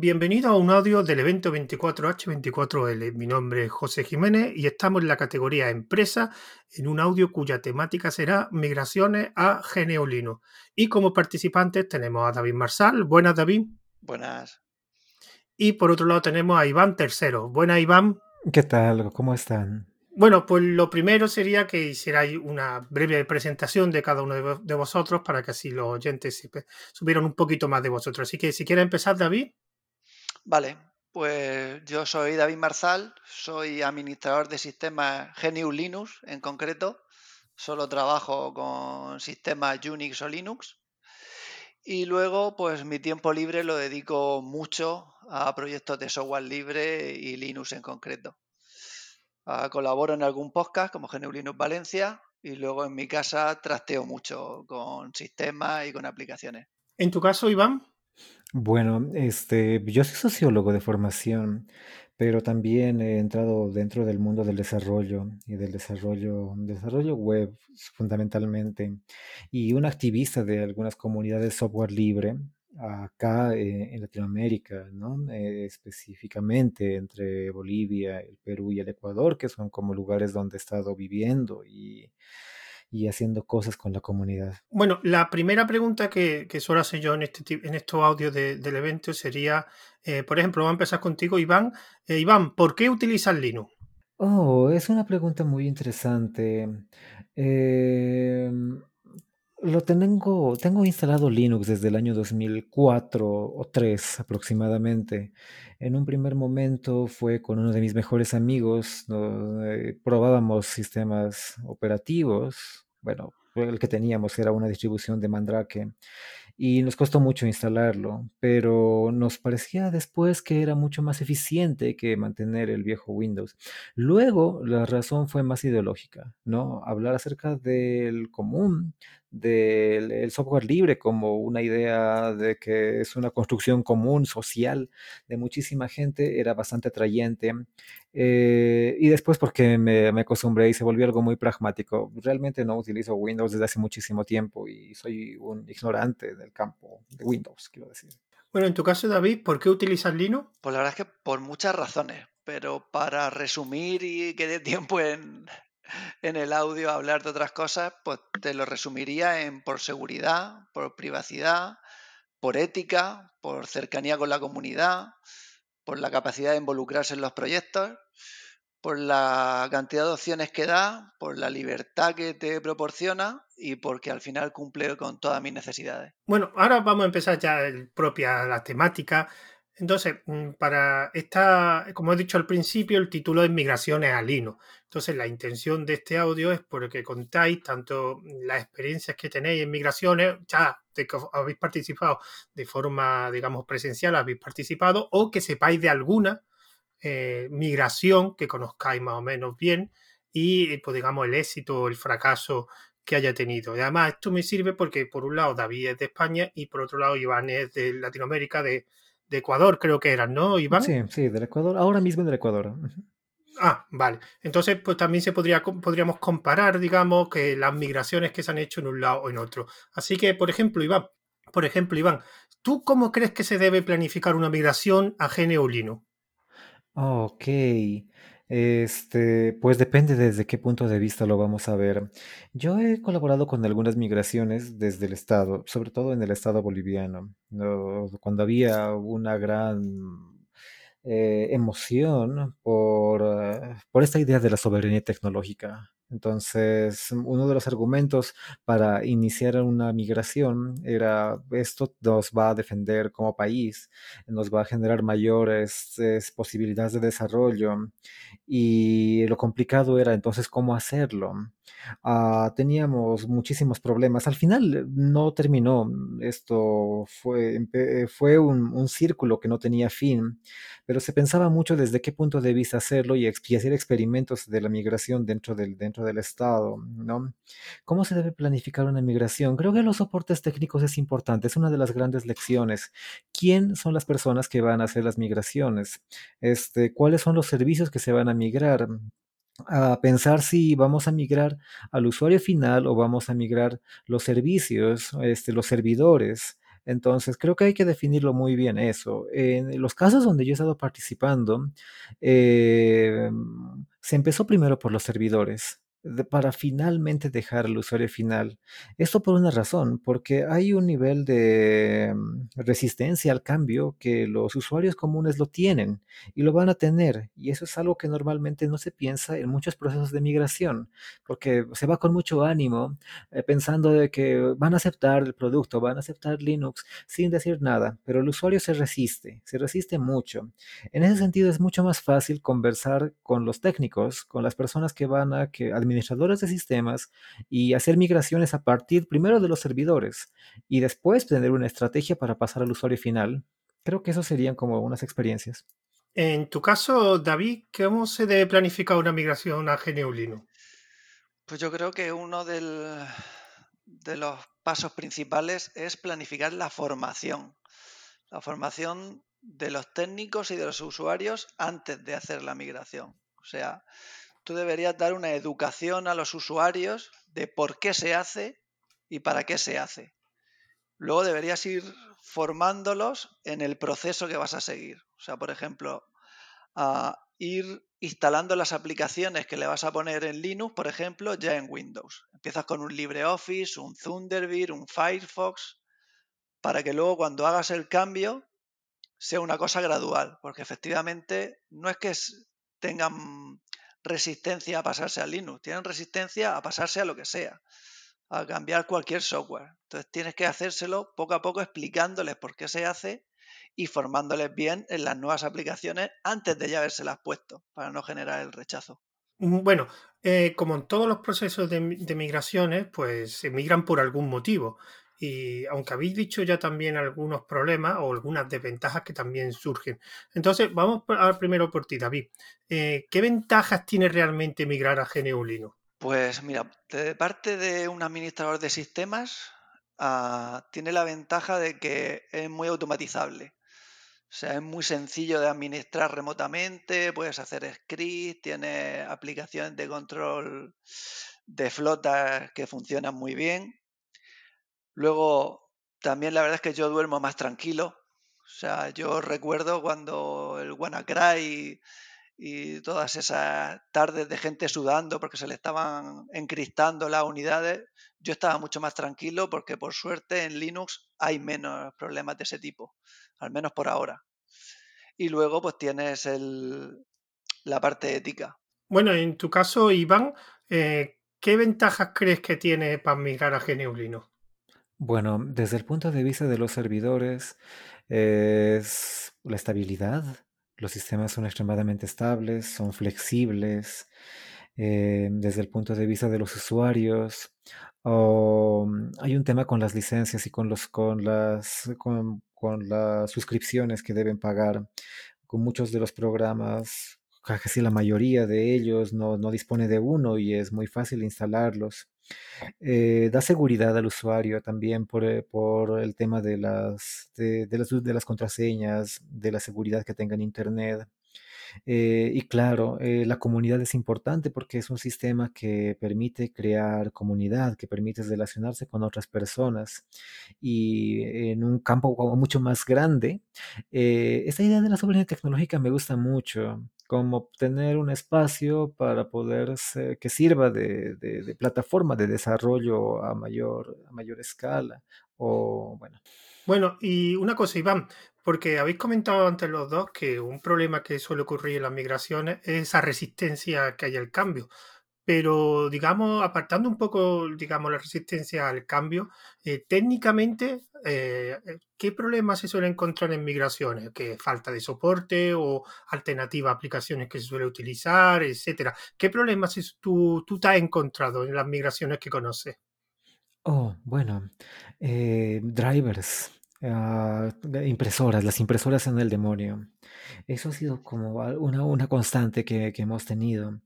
Bienvenido a un audio del evento 24H24L. Mi nombre es José Jiménez y estamos en la categoría Empresa en un audio cuya temática será Migraciones a Geneolino. Y como participantes tenemos a David Marsal. Buenas, David. Buenas. Y por otro lado tenemos a Iván Tercero. Buenas, Iván. ¿Qué tal? ¿Cómo están? Bueno, pues lo primero sería que hicierais una breve presentación de cada uno de vosotros para que así los oyentes supieran un poquito más de vosotros. Así que si quieres empezar, David. Vale, pues yo soy David Marzal, soy administrador de sistemas GNU Linux en concreto. Solo trabajo con sistemas Unix o Linux. Y luego, pues mi tiempo libre lo dedico mucho a proyectos de software libre y Linux en concreto. Ah, colaboro en algún podcast como GNU Linux Valencia y luego en mi casa trasteo mucho con sistemas y con aplicaciones. En tu caso, Iván. Bueno, este, yo soy sociólogo de formación, pero también he entrado dentro del mundo del desarrollo y del desarrollo, desarrollo web fundamentalmente, y un activista de algunas comunidades de software libre acá eh, en Latinoamérica, ¿no? Eh, específicamente entre Bolivia, el Perú y el Ecuador, que son como lugares donde he estado viviendo y, y haciendo cosas con la comunidad. Bueno, la primera pregunta que, que suelo hacer yo en, este, en estos audios del evento sería, eh, por ejemplo, vamos a empezar contigo, Iván. Iván, ¿por qué utilizas Linux? Oh, es una pregunta muy interesante. Eh, lo tengo, tengo instalado Linux desde el año 2004 o 3 aproximadamente. En un primer momento fue con uno de mis mejores amigos, eh, probábamos sistemas operativos. Bueno, el que teníamos era una distribución de Mandrake y nos costó mucho instalarlo, pero nos parecía después que era mucho más eficiente que mantener el viejo Windows. Luego, la razón fue más ideológica, ¿no? Hablar acerca del común, del software libre como una idea de que es una construcción común, social, de muchísima gente, era bastante atrayente. Eh, y después porque me, me, acostumbré y se volvió algo muy pragmático. Realmente no utilizo Windows desde hace muchísimo tiempo y soy un ignorante del campo de Windows, quiero decir. Bueno, en tu caso, David, ¿por qué utilizas Linux? Pues la verdad es que por muchas razones, pero para resumir y que dé tiempo en, en el audio hablar de otras cosas, pues te lo resumiría en por seguridad, por privacidad, por ética, por cercanía con la comunidad, por la capacidad de involucrarse en los proyectos, por la cantidad de opciones que da, por la libertad que te proporciona y porque al final cumple con todas mis necesidades. Bueno, ahora vamos a empezar ya el, propia la temática. Entonces, mm, para esta, como he dicho al principio, el título es Migraciones a Linux. Entonces, la intención de este audio es porque contáis tanto las experiencias que tenéis en migraciones, ya de que habéis participado de forma, digamos, presencial, habéis participado, o que sepáis de alguna eh, migración que conozcáis más o menos bien y, pues, digamos, el éxito o el fracaso que haya tenido. Y además, esto me sirve porque, por un lado, David es de España y, por otro lado, Iván es de Latinoamérica, de de Ecuador, creo que eran, ¿no, Iván? Sí, sí, del Ecuador, ahora mismo del Ecuador. Ah, vale. Entonces, pues también se podría, podríamos comparar, digamos, que las migraciones que se han hecho en un lado o en otro. Así que, por ejemplo, Iván, por ejemplo, Iván, ¿tú cómo crees que se debe planificar una migración a GNU Linux? Ok. Este, pues depende desde qué punto de vista lo vamos a ver. Yo he colaborado con algunas migraciones desde el estado, sobre todo en el estado boliviano, cuando había una gran eh, emoción por, por esta idea de la soberanía tecnológica. Entonces, uno de los argumentos para iniciar una migración era esto nos va a defender como país, nos va a generar mayores posibilidades de desarrollo y lo complicado era entonces cómo hacerlo. Ah, teníamos muchísimos problemas. Al final no terminó. Esto fue, fue un, un, círculo que no tenía fin, pero se pensaba mucho desde qué punto de vista hacerlo y, y hacer experimentos de la migración dentro del, dentro del Estado, ¿no? ¿Cómo se debe planificar una migración? Creo que los soportes técnicos es importante, es una de las grandes lecciones. ¿Quién son las personas que van a hacer las migraciones? Este, ¿Cuáles son los servicios que se van a migrar? A pensar si vamos a migrar al usuario final o vamos a migrar los servicios, este, los servidores. Entonces, creo que hay que definirlo muy bien eso. En los casos donde yo he estado participando, eh, se empezó primero por los servidores para finalmente dejar al usuario final. Esto por una razón, porque hay un nivel de mm, resistencia al cambio que los usuarios comunes lo tienen y lo van a tener. Y eso es algo que normalmente no se piensa en muchos procesos de migración, porque se va con mucho ánimo eh, pensando de que van a aceptar el producto, van a aceptar Linux sin decir nada, pero el usuario se resiste, se resiste mucho. En ese sentido es mucho más fácil conversar con los técnicos, con las personas que van a que administradores de sistemas y hacer migraciones a partir primero de los servidores y después tener una estrategia para pasar al usuario final. Creo que eso serían como unas experiencias. En tu caso, David, ¿cómo se debe planificar una migración a GNU Linux? Pues yo creo que uno de los pasos principales es planificar la formación. La formación de los técnicos y de los usuarios antes de hacer la migración. O sea, tú deberías dar una educación a los usuarios de por qué se hace y para qué se hace. Luego deberías ir formándolos en el proceso que vas a seguir. O sea, por ejemplo, a ir instalando las aplicaciones que le vas a poner en Linux, por ejemplo, ya en Windows. Empiezas con un LibreOffice, un Thunderbird, un Firefox, para que luego cuando hagas el cambio sea una cosa gradual, porque efectivamente no es que tengan resistencia a pasarse a Linux, tienen resistencia a pasarse a lo que sea, a cambiar cualquier software. Entonces tienes que hacérselo poco a poco explicándoles por qué se hace y formándoles bien en las nuevas aplicaciones antes de ya habérselas puesto, para no generar el rechazo. Mm, bueno, eh, como en todos los procesos de, de, migraciones, pues se migran por algún motivo. Y aunque habéis dicho ya también algunos problemas o algunas desventajas que también surgen. Entonces, vamos a primero por ti, David. Eh, ¿Qué ventajas tiene realmente migrar a GNU? Pues mira, de parte de un administrador de sistemas, uh, tiene la ventaja de que es muy automatizable. O sea, es muy sencillo de administrar remotamente, puedes hacer scripts, tiene aplicaciones de control de flotas que funcionan muy bien. Luego, también la verdad es que yo duermo más tranquilo. O sea, yo recuerdo cuando el WannaCry y, todas esas tardes de gente sudando porque se le estaban encristando las unidades, yo estaba mucho más tranquilo porque por suerte en Linux hay menos problemas de ese tipo, al menos por ahora. Y luego pues tienes el, la parte ética. Bueno, en tu caso, Iván, eh, ¿qué ventajas crees que tiene para migrar a GNU Linux? Bueno, desde el punto de vista de los servidores, es la estabilidad. Los sistemas son extremadamente estables, son flexibles. Eh, desde el punto de vista de los usuarios, oh, hay un tema con las licencias y con los con las con, con las suscripciones que deben pagar. Con muchos de los programas, casi la mayoría de ellos no, no dispone de uno y es muy fácil instalarlos. Eh, da seguridad al usuario también por, eh, por el tema de las, de, las, contraseñas, de la seguridad que tenga en Internet. Eh, y claro, la comunidad es importante porque es un sistema que permite crear comunidad, que permite relacionarse con otras personas. Y en un campo mucho más grande, eh, esta idea de la soberanía tecnológica me gusta mucho como tener un espacio para poder que sirva de, plataforma de desarrollo a mayor, a mayor escala. O bueno. Bueno, y una cosa, Iván, porque habéis comentado antes los dos que un problema que suele ocurrir en las migraciones es esa resistencia que hay al cambio. Pero, digamos, apartando un poco, digamos, la resistencia al cambio, eh, técnicamente, eh, ¿qué problemas se suelen encontrar en migraciones? ¿Que falta de soporte o alternativa a aplicaciones que se suele utilizar, etcétera? ¿Qué problemas tú, tú te has encontrado en las migraciones que conoces? Oh, bueno, eh, drivers, Ah, impresoras, las impresoras son el demonio. Eso ha sido como una, una constante que, que hemos tenido.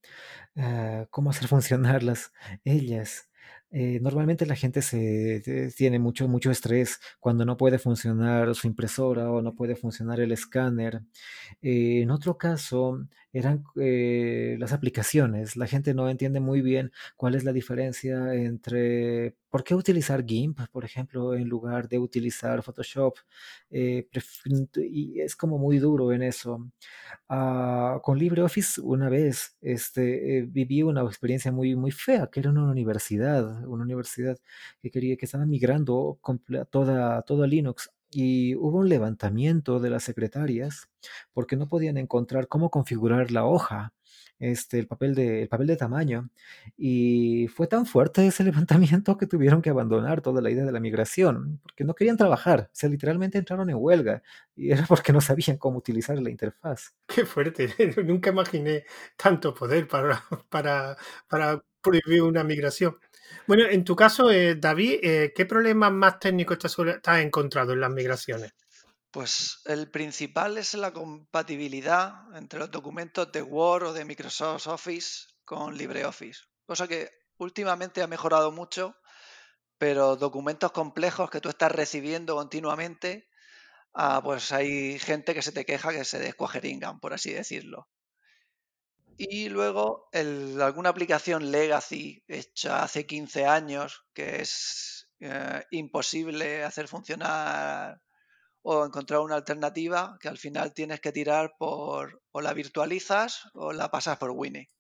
Ah, cómo hacer funcionarlas ellas. eh, normalmente la gente se, tiene mucho, mucho estrés cuando no puede funcionar su impresora o no puede funcionar el escáner. Eh, en otro caso, eran eh, las aplicaciones. La gente no entiende muy bien cuál es la diferencia entre por qué utilizar GIMP, por ejemplo, en lugar de utilizar Photoshop. y es como muy duro en eso. Ah, con LibreOffice una vez este, viví una experiencia muy, muy fea, que era una universidad una universidad que quería que estaba migrando toda, todo a Linux y hubo un levantamiento de las secretarias porque no podían encontrar cómo configurar la hoja, este, el, papel de, el papel de tamaño. Y fue tan fuerte ese levantamiento que tuvieron que abandonar toda la idea de la migración, porque no querían trabajar, o sea, literalmente entraron en huelga y era porque no sabían cómo utilizar la interfaz. Qué fuerte, nunca imaginé tanto poder para, para, para prohibir una migración. Bueno, en tu caso, eh, David, eh, ¿qué problemas más técnicos te has encontrado en las migraciones? Pues el principal es la compatibilidad entre los documentos de Word o de Microsoft Office con LibreOffice. Cosa que últimamente ha mejorado mucho, pero documentos complejos que tú estás recibiendo continuamente, ah, pues hay gente que se te queja que se descuajeringan, por así decirlo. Y luego alguna aplicación legacy hecha hace 15 años que es eh, imposible hacer funcionar o encontrar una alternativa que al final tienes que tirar por o la virtualizas o la pasas por Winnie.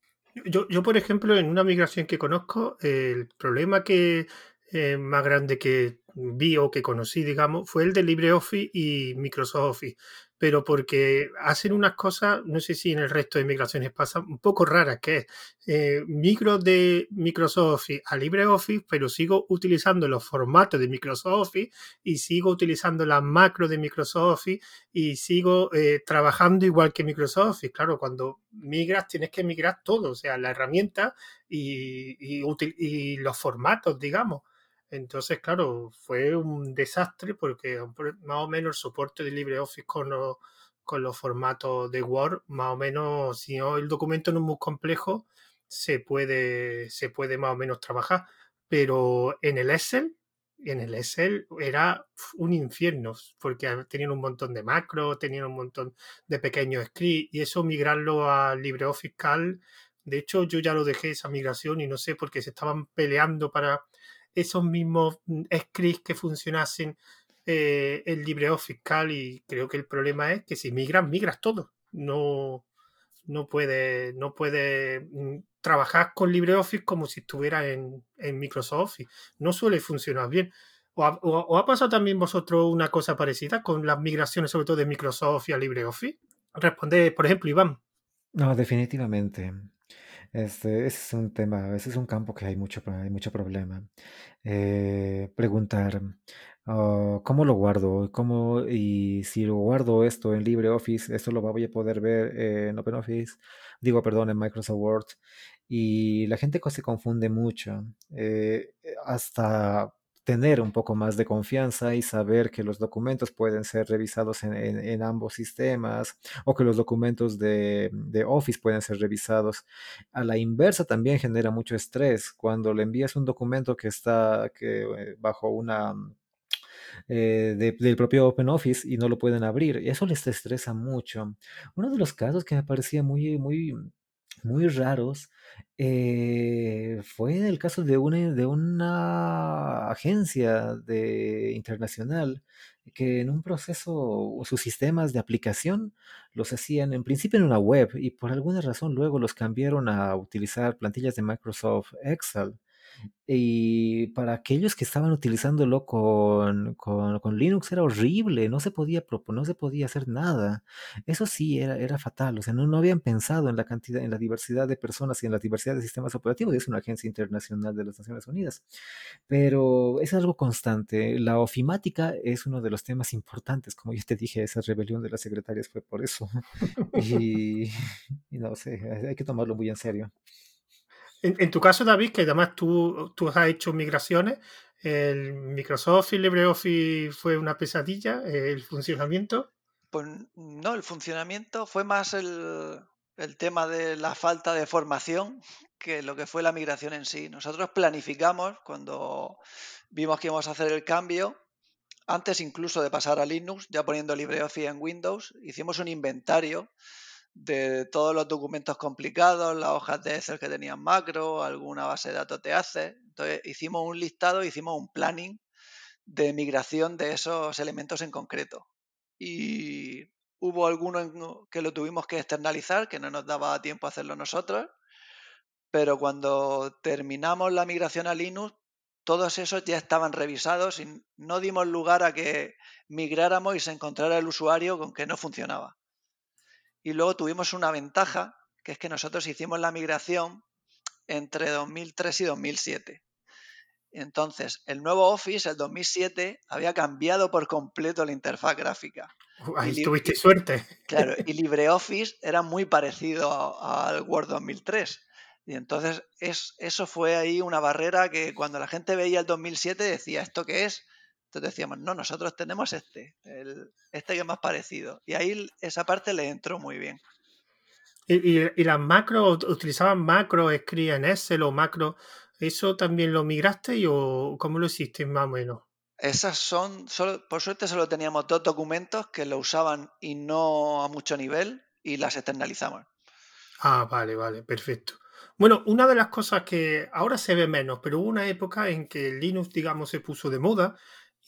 Yo, yo, por ejemplo, en una migración que conozco, el problema que eh, más grande que vi o que conocí, digamos, fue el de LibreOffice y Microsoft Office pero porque hacen unas cosas, no sé si en el resto de migraciones pasa, un poco raras, que es eh, micro de Microsoft Office a LibreOffice, pero sigo utilizando los formatos de Microsoft Office y sigo utilizando las macros de Microsoft Office y sigo eh, trabajando igual que Microsoft Office. Claro, cuando migras tienes que migrar todo, o sea, la herramienta y, y los formatos, digamos. Entonces, claro, fue un desastre porque más o menos el soporte de LibreOffice con los, con los formatos de Word, más o menos, si no el documento no es muy complejo, se puede, se puede más o menos trabajar. Pero en el Excel, en el Excel era un infierno, porque tenían un montón de macros, tenían un montón de pequeños scripts, y eso migrarlo a LibreOffice Cal, de hecho yo ya lo dejé esa migración y no sé por qué se estaban peleando para esos mismos mm, scripts que funcionasen eh, el LibreOffice fiscal y creo que el problema es que si migras, migras todo. No, no puede, no puede mm, trabajar con LibreOffice como si estuviera en, Microsoft Office. No suele funcionar bien. ¿O ha, pasado también vosotros una cosa parecida con las migraciones, sobre todo de Microsoft y a LibreOffice? Responde, por ejemplo, Iván. No, definitivamente. Este, ese es un tema, ese es un campo que hay mucho, hay mucho problema. Eh, preguntar, ah, ¿cómo lo guardo? ¿Cómo, y si lo guardo esto en LibreOffice, esto lo voy a poder ver en OpenOffice, digo, perdón, en Microsoft Word. Y la gente se confunde mucho. Eh, hasta tener un poco más de confianza y saber que los documentos pueden ser revisados en, ambos sistemas o que los documentos de, Office pueden ser revisados. A la inversa también genera mucho estrés cuando le envías un documento que está que, eh, bajo una... Eh, del propio OpenOffice y no lo pueden abrir. Eso les estresa mucho. Uno de los casos que me parecía muy, muy, muy raros eh, fue el caso de una, de una agencia de, internacional que en un proceso, sus sistemas de aplicación los hacían en principio en una web y por alguna razón luego los cambiaron a utilizar plantillas de Microsoft Excel. Y para aquellos que estaban utilizándolo con, con, Linux era horrible, no se podía proponer, no se podía hacer nada. Eso sí era, era fatal, o sea, no, no habían pensado en la cantidad, en la diversidad de personas y en la diversidad de sistemas operativos, es una agencia internacional de las Naciones Unidas. Pero es algo constante. La ofimática es uno de los temas importantes, como ya te dije, esa rebelión de las secretarias fue por eso. y, y no sé, hay que tomarlo muy en serio. En, tu caso, David, que además tú, tú has hecho migraciones, el Microsoft y LibreOffice fue una pesadilla, el funcionamiento. Pues no, el funcionamiento fue más el, el tema de la falta de formación que lo que fue la migración en sí. Nosotros planificamos cuando vimos que íbamos a hacer el cambio, antes incluso de pasar a Linux, ya poniendo LibreOffice en Windows, hicimos un inventario de todos los documentos complicados, las hojas de Excel que tenían macro, alguna base de datos te hace. Entonces hicimos un listado, hicimos un planning de migración de esos elementos en concreto. Y hubo algunos que lo tuvimos que externalizar, que no nos daba tiempo a hacerlo nosotros, pero cuando terminamos la migración a Linux, todos esos ya estaban revisados y no dimos lugar a que migráramos y se encontrara el usuario con que no funcionaba. Y luego tuvimos una ventaja, que es que nosotros hicimos la migración entre 2003 y 2007. Entonces, el nuevo Office, el 2007, había cambiado por completo la interfaz gráfica. ahí tuviste suerte. Claro, y LibreOffice era muy parecido al Word 2003. Y entonces es, eso fue ahí una barrera que cuando la gente veía el 2007 decía, ¿esto qué es? Entonces decíamos, no, nosotros tenemos este, el, este que es más parecido. Y ahí esa parte le entró muy bien. ¿Y, y, las macros, utilizaban macro, escribían Excel o macro? ¿Eso también lo migraste o cómo lo hiciste más o menos? Esas son, solo, por suerte solo teníamos dos documentos que lo usaban y no a mucho nivel y las externalizamos. Ah, vale, vale, perfecto. Bueno, una de las cosas que ahora se ve menos, pero hubo una época en que Linux, digamos, se puso de moda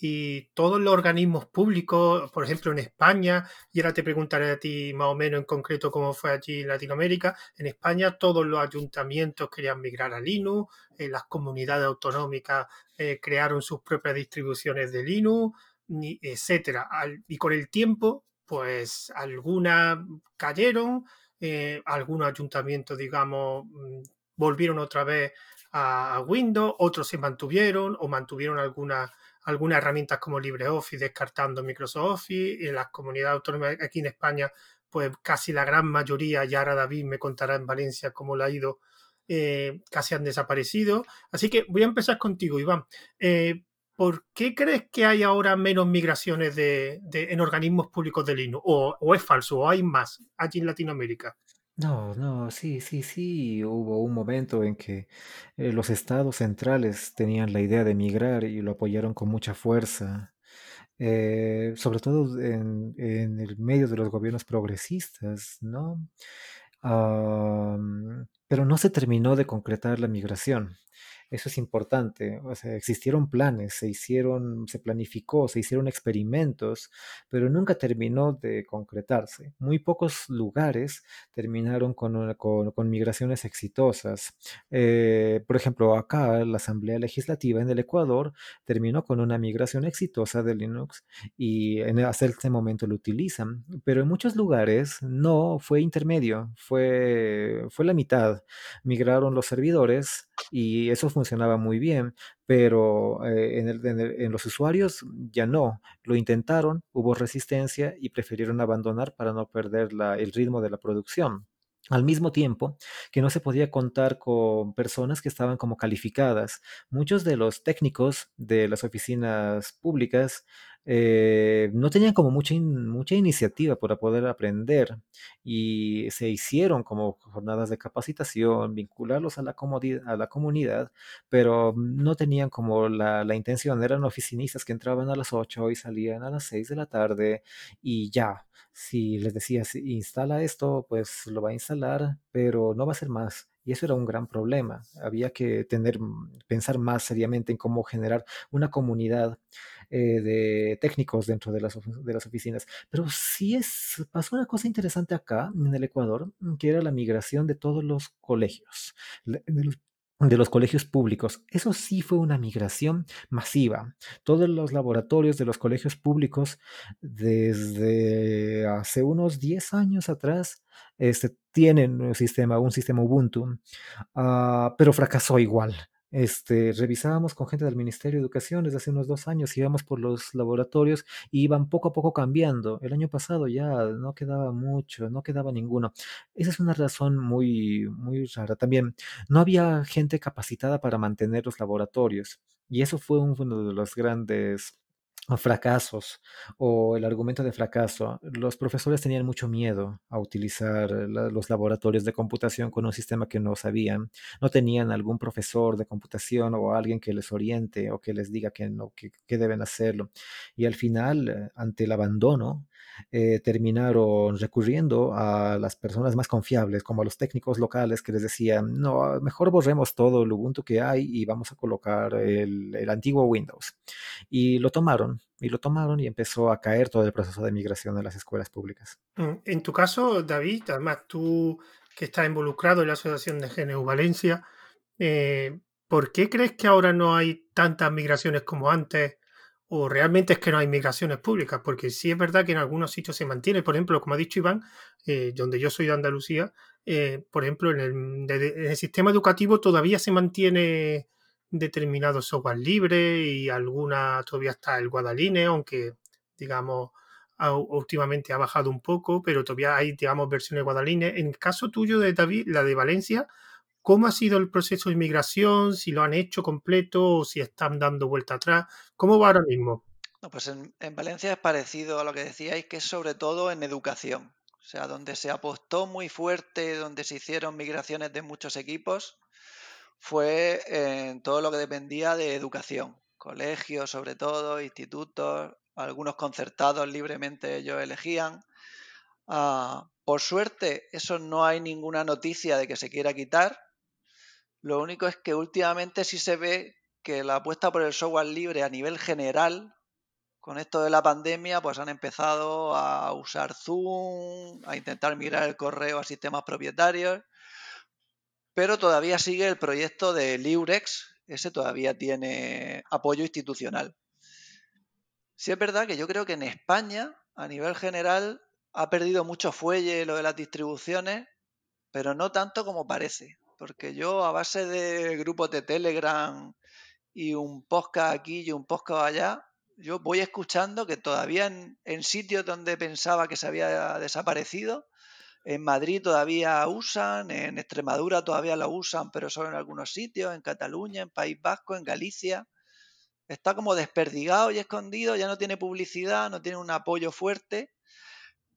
y todos los organismos públicos, por ejemplo en España, y ahora te preguntaré a ti más o menos en concreto cómo fue allí en Latinoamérica, en España todos los ayuntamientos querían migrar a Linux, eh, las comunidades autonómicas eh, crearon sus propias distribuciones de Linux, etcétera. y con el tiempo, pues algunas cayeron, eh, algunos ayuntamientos, digamos, mm, volvieron otra vez a Windows, otros se mantuvieron o mantuvieron algunas algunas herramientas como LibreOffice, descartando Microsoft Office, y en las comunidades autónomas aquí en España, pues casi la gran mayoría, ya ahora David me contará en Valencia cómo le ha ido, eh, casi han desaparecido. Así que voy a empezar contigo, Iván. Eh, ¿Por qué crees que hay ahora menos migraciones de, en organismos públicos de Linux? ¿O, ¿O, es falso? ¿O hay más allí en Latinoamérica? No, no, sí, sí, sí, hubo un momento en que eh, los estados centrales tenían la idea de emigrar y lo apoyaron con mucha fuerza, eh, sobre todo en, en el medio de los gobiernos progresistas, ¿no? pero no se terminó de concretar la migración. Eso es importante. O sea, existieron planes, se hicieron, se planificó, se hicieron experimentos, pero nunca terminó de concretarse. Muy pocos lugares terminaron con, con, migraciones exitosas. Eh, por ejemplo, acá la Asamblea Legislativa en el Ecuador terminó con una migración exitosa de Linux y en, hasta este momento lo utilizan, pero en muchos lugares no, fue intermedio, fue, fue la mitad. Migraron los servidores y eso funcionaba muy bien, pero eh, en, los usuarios ya no. Lo intentaron, hubo resistencia y prefirieron abandonar para no perder el ritmo de la producción. Al mismo tiempo que no se podía contar con personas que estaban como calificadas. Muchos de los técnicos de las oficinas públicas eh, no tenían como mucha, mucha iniciativa para poder aprender y se hicieron como jornadas de capacitación, vincularlos a la, a la comunidad, pero no tenían como la, la, intención, eran oficinistas que entraban a las 8 y salían a las 6 de la tarde y ya. Si les decías instala esto, pues lo va a instalar, pero no va a ser más. Y eso era un gran problema. Había que tener, pensar más seriamente en cómo generar una comunidad eh, de técnicos dentro de las, de las oficinas. Pero sí es, pasó una cosa interesante acá en el Ecuador, que era la migración de todos los colegios, de los colegios públicos. Eso sí fue una migración masiva. Todos los laboratorios de los colegios públicos desde hace unos 10 años atrás este, tienen un sistema, un sistema Ubuntu, uh, pero fracasó igual. Este, revisábamos con gente del Ministerio de Educación desde hace unos dos años, íbamos por los laboratorios y iban poco a poco cambiando. El año pasado ya no quedaba mucho, no quedaba ninguno. Esa es una razón muy, muy rara. También no había gente capacitada para mantener los laboratorios y eso fue uno de los grandes fracasos o el argumento de fracaso, los profesores tenían mucho miedo a utilizar los laboratorios de computación con un sistema que no sabían. No tenían algún profesor de computación o alguien que les oriente o que les diga que no, que, que deben hacerlo. Y al final, eh, ante el abandono, eh, terminaron recurriendo a las personas más confiables, como a los técnicos locales que les decían, no, mejor borremos todo el Ubuntu que hay y vamos a colocar el, antiguo Windows. Y lo tomaron, y lo tomaron y empezó a caer todo el proceso de migración de las escuelas públicas. Mm, En tu caso, David, además tú que estás involucrado en la Asociación de GNU Valencia, eh, ¿por qué crees que ahora no hay tantas migraciones como antes? ¿O realmente es que no hay migraciones públicas? Porque sí es verdad que en algunos sitios se mantiene, por ejemplo, como ha dicho Iván, eh, donde yo soy de Andalucía, eh, por ejemplo, en el, de- de- sistema educativo todavía se mantiene determinado software libre y alguna todavía está el Guadaline, aunque digamos últimamente ha bajado un poco, pero todavía hay, digamos, versiones Guadaline. En el caso tuyo de David, la de Valencia, ¿cómo ha sido el proceso de inmigración? Si lo han hecho completo o si están dando vuelta atrás. ¿Cómo va ahora mismo? No, pues en, en Valencia es parecido a lo que decíais, que es sobre todo en educación. O sea, donde se apostó muy fuerte, donde se hicieron migraciones de muchos equipos, fue en todo lo que dependía de educación. Colegios, sobre todo, institutos, algunos concertados libremente ellos elegían. Ah, por suerte, eso no hay ninguna noticia de que se quiera quitar. Lo único es que últimamente sí se ve que la apuesta por el software libre a nivel general, con esto de la pandemia, pues han empezado a usar Zoom, a intentar migrar el correo a sistemas propietarios, pero todavía sigue el proyecto de Liurex, ese todavía tiene apoyo institucional. Sí es verdad que yo creo que en España, a nivel general, ha perdido mucho fuelle lo de las distribuciones, pero no tanto como parece. Porque yo, a base de grupos de Telegram y un podcast aquí y un podcast allá, yo voy escuchando que todavía en, en sitios donde pensaba que se había desaparecido, en Madrid todavía usan, en Extremadura todavía lo usan, pero solo en algunos sitios, en Cataluña, en País Vasco, en Galicia. Está como desperdigado y escondido, ya no tiene publicidad, no tiene un apoyo fuerte,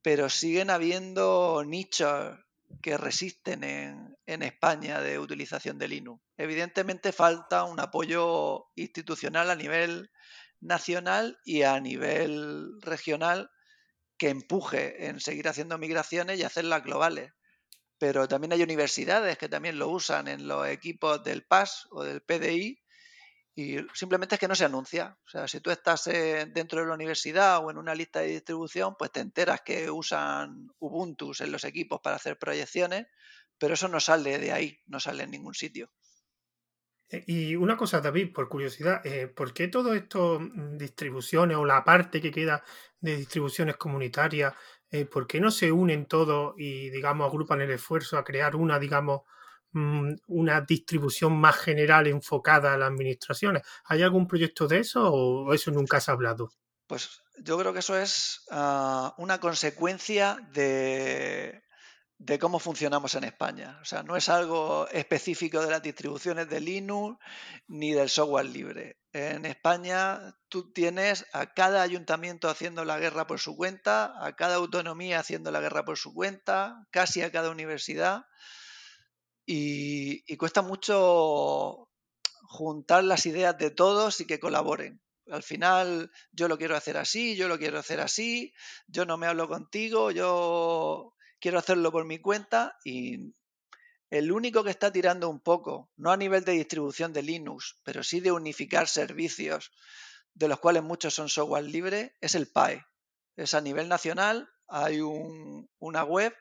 pero siguen habiendo nichos que resisten en, en España de utilización de Linux. Evidentemente falta un apoyo institucional a nivel nacional y a nivel regional que empuje en seguir haciendo migraciones y hacerlas globales. Pero también hay universidades que también lo usan en los equipos del PAS o del PDI y simplemente es que no se anuncia. O sea, si tú estás eh, dentro de la universidad o en una lista de distribución, pues te enteras que usan Ubuntu en los equipos para hacer proyecciones, pero eso no sale de ahí, no sale en ningún sitio. Eh, Y una cosa, David, por curiosidad, eh, ¿por qué todo esto mm, distribuciones o la parte que queda de distribuciones comunitarias, por qué no se unen todos y, digamos, agrupan el esfuerzo a crear una, digamos, una distribución más general enfocada a las administraciones? ¿Hay algún proyecto de eso o eso nunca se ha hablado? Pues yo creo que eso es ah, una consecuencia de, de cómo funcionamos en España. O sea, no es algo específico de las distribuciones de Linux ni del software libre. En España tú tienes a cada ayuntamiento haciendo la guerra por su cuenta, a cada autonomía haciendo la guerra por su cuenta, casi a cada universidad. Y, cuesta mucho juntar las ideas de todos y que colaboren. Al final yo lo quiero hacer así, yo lo quiero hacer así, yo no me hablo contigo, yo quiero hacerlo por mi cuenta y el único que está tirando un poco, no a nivel de distribución de Linux, pero sí de unificar servicios, de los cuales muchos son software libre, es el PAE. Es a nivel nacional, hay un, una web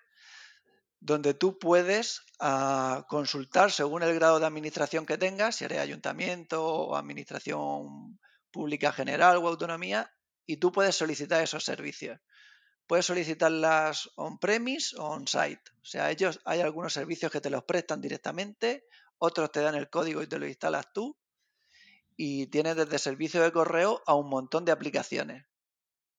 donde tú puedes uh, consultar según el grado de administración que tengas, si eres ayuntamiento o administración pública general o autonomía, y tú puedes solicitar esos servicios. Puedes solicitarlas on-premise o on-site. O sea, ellos hay algunos servicios que te los prestan directamente, otros te dan el código y te lo instalas tú, y tienes desde servicio de correo a un montón de aplicaciones.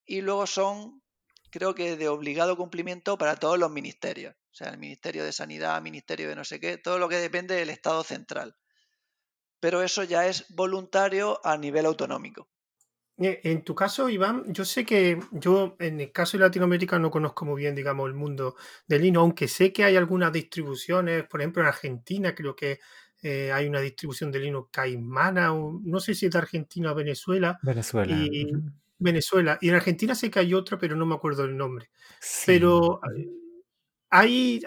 Y luego son, creo que de obligado cumplimiento para todos los ministerios. O sea, el Ministerio de Sanidad, Ministerio de no sé qué, todo lo que depende del Estado central. Pero eso ya es voluntario a nivel autonómico. Eh, En tu caso, Iván, yo sé que yo en el caso de Latinoamérica no conozco muy bien, digamos, el mundo del Linux, aunque sé que hay algunas distribuciones, por ejemplo, en Argentina creo que eh, hay una distribución de Linux caimana, o no sé si es de Argentina o Venezuela, Venezuela. y. Venezuela, y en Argentina sé que hay otra, pero no me acuerdo el nombre. Sí. Pero eh, hay,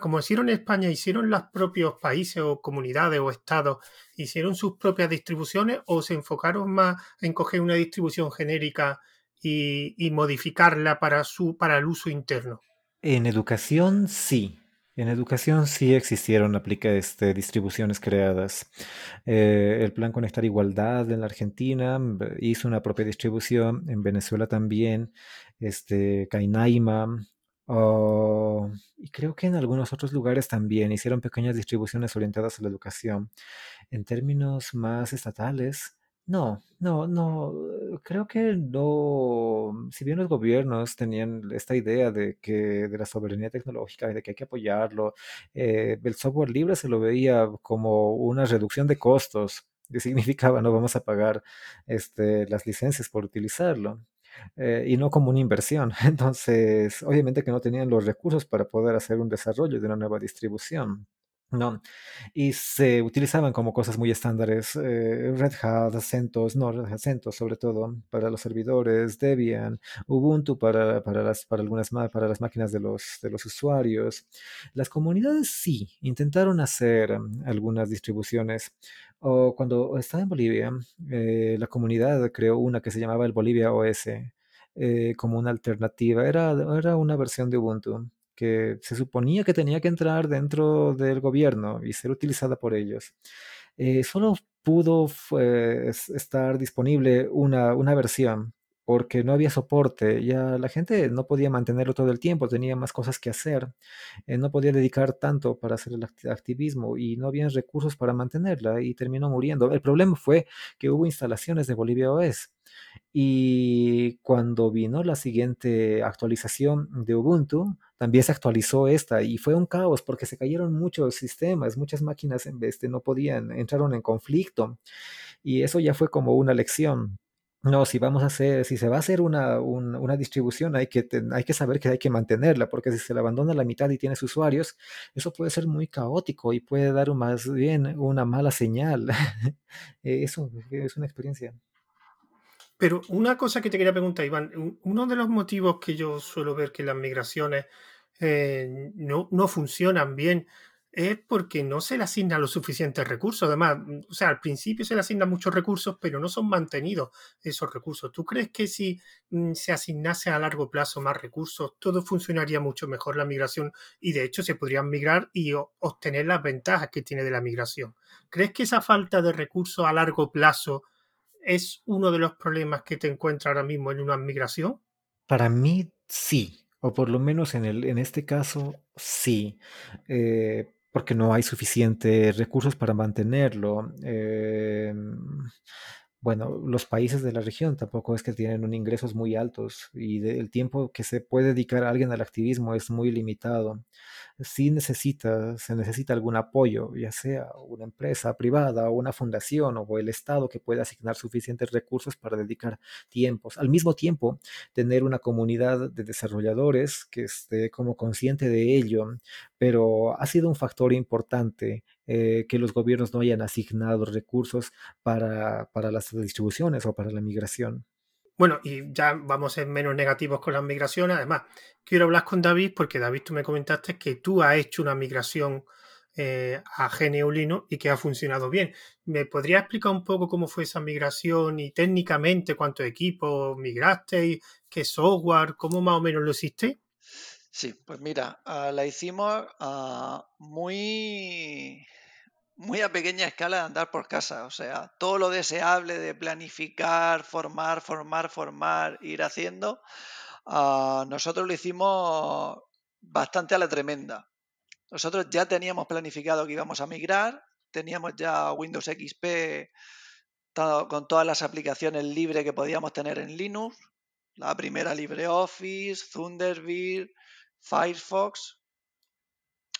como hicieron en España, hicieron los propios países o comunidades o estados, hicieron sus propias distribuciones o se enfocaron más en coger una distribución genérica y, y modificarla para su, para el uso interno. En educación sí. En educación sí existieron aplica, este, distribuciones creadas. Eh, el Plan Conectar Igualdad en la Argentina mm, hizo una propia distribución, en Venezuela también, este, Cainaima, oh, y creo que en algunos otros lugares también hicieron pequeñas distribuciones orientadas a la educación. En términos más estatales, no, no, no, creo que no, si bien los gobiernos tenían esta idea de que de la soberanía tecnológica y de que hay que apoyarlo, eh, el software libre se lo veía como una reducción de costos, que significaba no vamos a pagar este, las licencias por utilizarlo. eh, y no como una inversión. Entonces, obviamente que no tenían los recursos para poder hacer un desarrollo de una nueva distribución. No, y se utilizaban como cosas muy estándares, eh, Red Hat, CentOS, no, Red Hat CentOS sobre todo, para los servidores, Debian, Ubuntu para, para las, para algunas, para las máquinas de los, de los usuarios. Las comunidades sí, intentaron hacer mm, algunas distribuciones. O cuando estaba en Bolivia, eh, la comunidad creó una que se llamaba el Bolivia OS, eh, como una alternativa. Era, era una versión de Ubuntu que se suponía que tenía que entrar dentro del gobierno y ser utilizada por ellos. Eh, solo pudo fue, es- estar disponible una, una versión porque no había soporte. Ya la gente no podía mantenerlo todo el tiempo, tenía más cosas que hacer. eh, no podía dedicar tanto para hacer el acti- activismo y no había recursos para mantenerla y terminó muriendo. El problema fue que hubo instalaciones de Bolivia OS y cuando vino la siguiente actualización de Ubuntu, también se actualizó esta y fue un caos porque se cayeron muchos sistemas, muchas máquinas en vez de no podían, entraron en conflicto y eso ya fue como una lección. No, si vamos a hacer, si se va a hacer una, un- una distribución, hay que, hay que saber que hay que mantenerla, porque si se la abandona la mitad y tienes usuarios, eso puede ser muy caótico y puede dar más bien una mala señal. Eh, Eso es una experiencia. Pero una cosa que te quería preguntar, Iván, un- uno de los motivos que yo suelo ver que las migraciones eh, no, no funcionan bien es porque no se le asignan los suficientes recursos. Además, mm, o sea, al principio se le asignan muchos recursos, pero no son mantenidos esos recursos. ¿Tú crees que si mm, se asignase a largo plazo más recursos, todo funcionaría mucho mejor la migración y de hecho se podrían migrar y obtener las ventajas que tiene de la migración? ¿Crees que esa falta de recursos a largo plazo es uno de los problemas que te encuentras ahora mismo en una migración? Para mí sí, o por lo menos en el, en este caso sí, eh, porque no hay suficientes recursos para mantenerlo. em, bueno, los países de la región tampoco es que tienen un ingresos muy altos y el tiempo que se puede dedicar a alguien al activismo es muy limitado. Sí necesita, se necesita algún apoyo, ya sea una empresa privada o una fundación o el Estado que pueda asignar suficientes recursos para dedicar tiempos. Al mismo tiempo, tener una comunidad de desarrolladores que esté como consciente de ello, pero ha sido un factor importante eh, que los gobiernos no hayan asignado recursos para, para las distribuciones o para la migración. Bueno, y ya vamos a ser menos negativos con las migraciones. Además, quiero hablar con David porque David, tú me comentaste que tú has hecho una migración eh, a GNU y que ha funcionado bien. ¿Me podrías explicar un poco cómo fue esa migración y técnicamente cuántos equipos migrasteis, qué software, cómo más o menos lo hiciste? Sí, pues mira, ah, la hicimos ah, muy, muy a pequeña escala de andar por casa. O sea, todo lo deseable de planificar, formar, formar, formar, ir haciendo, ah, nosotros lo hicimos bastante a la tremenda. Nosotros ya teníamos planificado que íbamos a migrar, teníamos ya Windows XP con todas las aplicaciones libres que podíamos tener en Linux. La primera LibreOffice, Thunderbird, Firefox,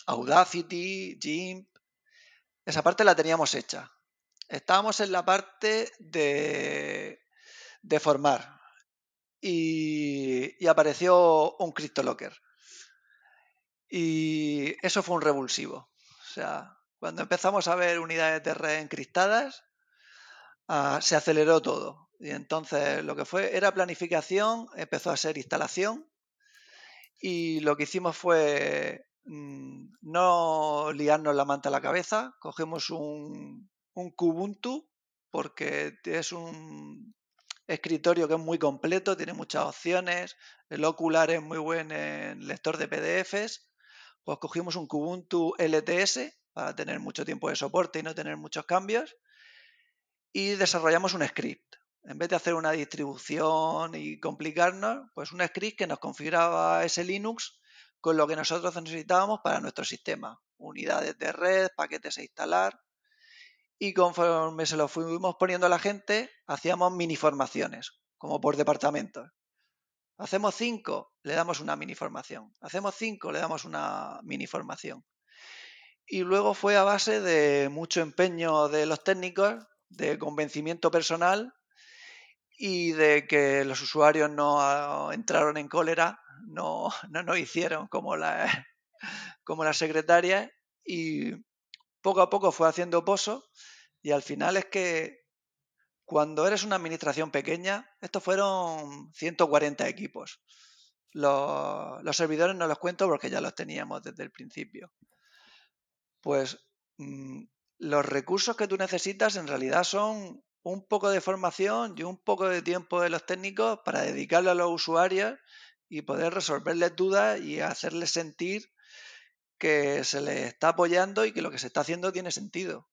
Audacity, GIMP. Esa parte la teníamos hecha. Estábamos en la parte de, de formar. Y, apareció un CryptoLocker. Y eso fue un revulsivo. O sea, cuando empezamos a ver unidades de red encriptadas, ah, se aceleró todo. Y entonces lo que fue era planificación, empezó a ser instalación. Y lo que hicimos fue no liarnos la manta a la cabeza. Cogemos un, un Kubuntu porque es un escritorio que es muy completo, tiene muchas opciones, el ocular es muy buen en lector de PDFs pues cogimos un Kubuntu LTS para tener mucho tiempo de soporte y no tener muchos cambios y desarrollamos un script. En vez de hacer una distribución y complicarnos, pues un script que nos configuraba ese Linux con lo que nosotros necesitábamos para nuestro sistema. Unidades de red, paquetes a instalar. Y conforme se lo fuimos poniendo a la gente, hacíamos mini formaciones, como por departamentos. Hacemos cinco, le damos una mini formación. Hacemos cinco, le damos una mini formación. Y luego fue a base de mucho empeño de los técnicos, de convencimiento personal y de que los usuarios no entraron en cólera, no, no nos hicieron como la, como las secretarias y poco a poco fue haciendo pozo y al final es que cuando eres una administración pequeña, estos fueron 140 equipos. Los, servidores no los cuento porque ya los teníamos desde el principio. Pues mm, los recursos que tú necesitas en realidad son un poco de formación y un poco de tiempo de los técnicos para dedicarlo a los usuarios y poder resolverles dudas y hacerles sentir que se les está apoyando y que lo que se está haciendo tiene sentido.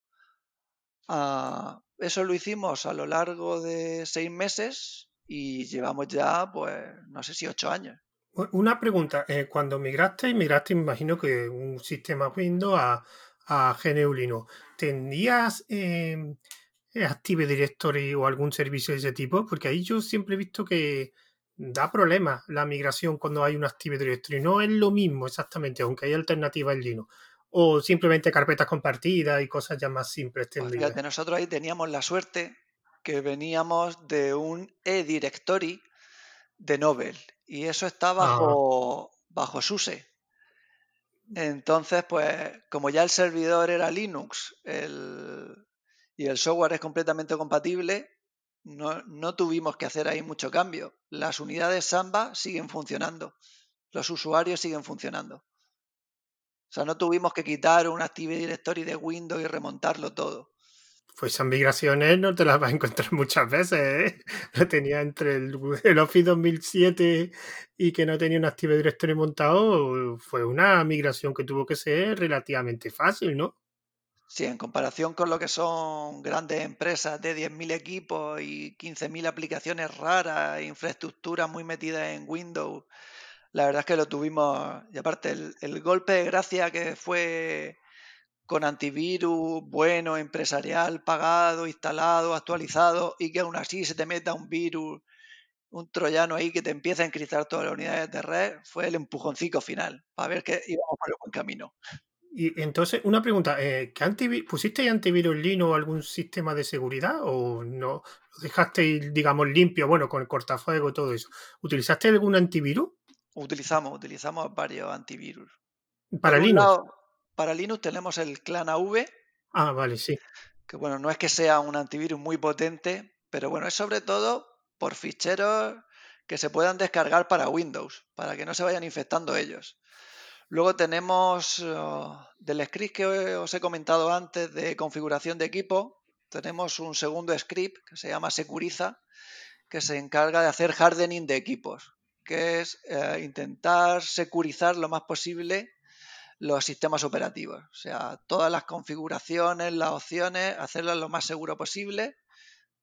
Ah, eso lo hicimos a lo largo de seis meses y llevamos ya, pues, no sé si ocho años. Una pregunta, eh, cuando migraste, migraste, imagino que un sistema Windows a, a GNU Linux, ¿tendrías em, Active Directory o algún servicio de ese tipo? Porque ahí yo siempre he visto que da problemas la migración cuando hay un Active Directory. No es lo mismo exactamente, aunque hay alternativas en Linux o simplemente carpetas compartidas y cosas ya más simples. Pues fíjate, nosotros ahí teníamos la suerte que veníamos de un e-directory de Nobel y eso está ah. bajo, bajo SUSE. Entonces, pues como ya el servidor era Linux y el software es completamente compatible, no, no, tuvimos que hacer ahí mucho cambio. Las unidades Samba siguen funcionando, los usuarios siguen funcionando. O sea, no tuvimos que quitar un Active Directory de Windows y remontarlo todo. Pues esas migraciones no te las vas a encontrar muchas veces, ¿eh? Lo tenía entre el, el, Office 2007 y que no tenía un Active Directory montado, fue una migración que tuvo que ser relativamente fácil, ¿no? Sí, en comparación con lo que son grandes empresas de 10.000 equipos y 15.000 aplicaciones raras, infraestructuras muy metidas en Windows la verdad es que lo tuvimos, y aparte el, golpe de gracia que fue con antivirus bueno, empresarial, pagado, instalado, actualizado, y que aún así se te meta un virus, un troyano ahí que te empieza a encriptar todas las unidades de red, fue el empujoncito final, para ver que íbamos por el buen camino. Y entonces, una pregunta, eh, ¿pusiste antivirus Linux o algún sistema de seguridad o no? ¿Lo dejaste, digamos, limpio, bueno, con el cortafuego y todo eso? ¿Utilizaste algún antivirus? Utilizamos, utilizamos varios antivirus. ¿Para Linux? para Linux tenemos el Clan AV. Ah, vale, sí. Que bueno, no es que sea un antivirus muy potente, pero bueno, es sobre todo por ficheros que se puedan descargar para Windows, para que no se vayan infectando ellos. Luego tenemos oh, del script que os he comentado antes de configuración de equipo, tenemos un segundo script que se llama Securiza, que se encarga de hacer hardening de equipos que es eh, intentar securizar lo más posible los sistemas operativos. O sea, todas las configuraciones, las opciones, hacerlas lo más seguro posible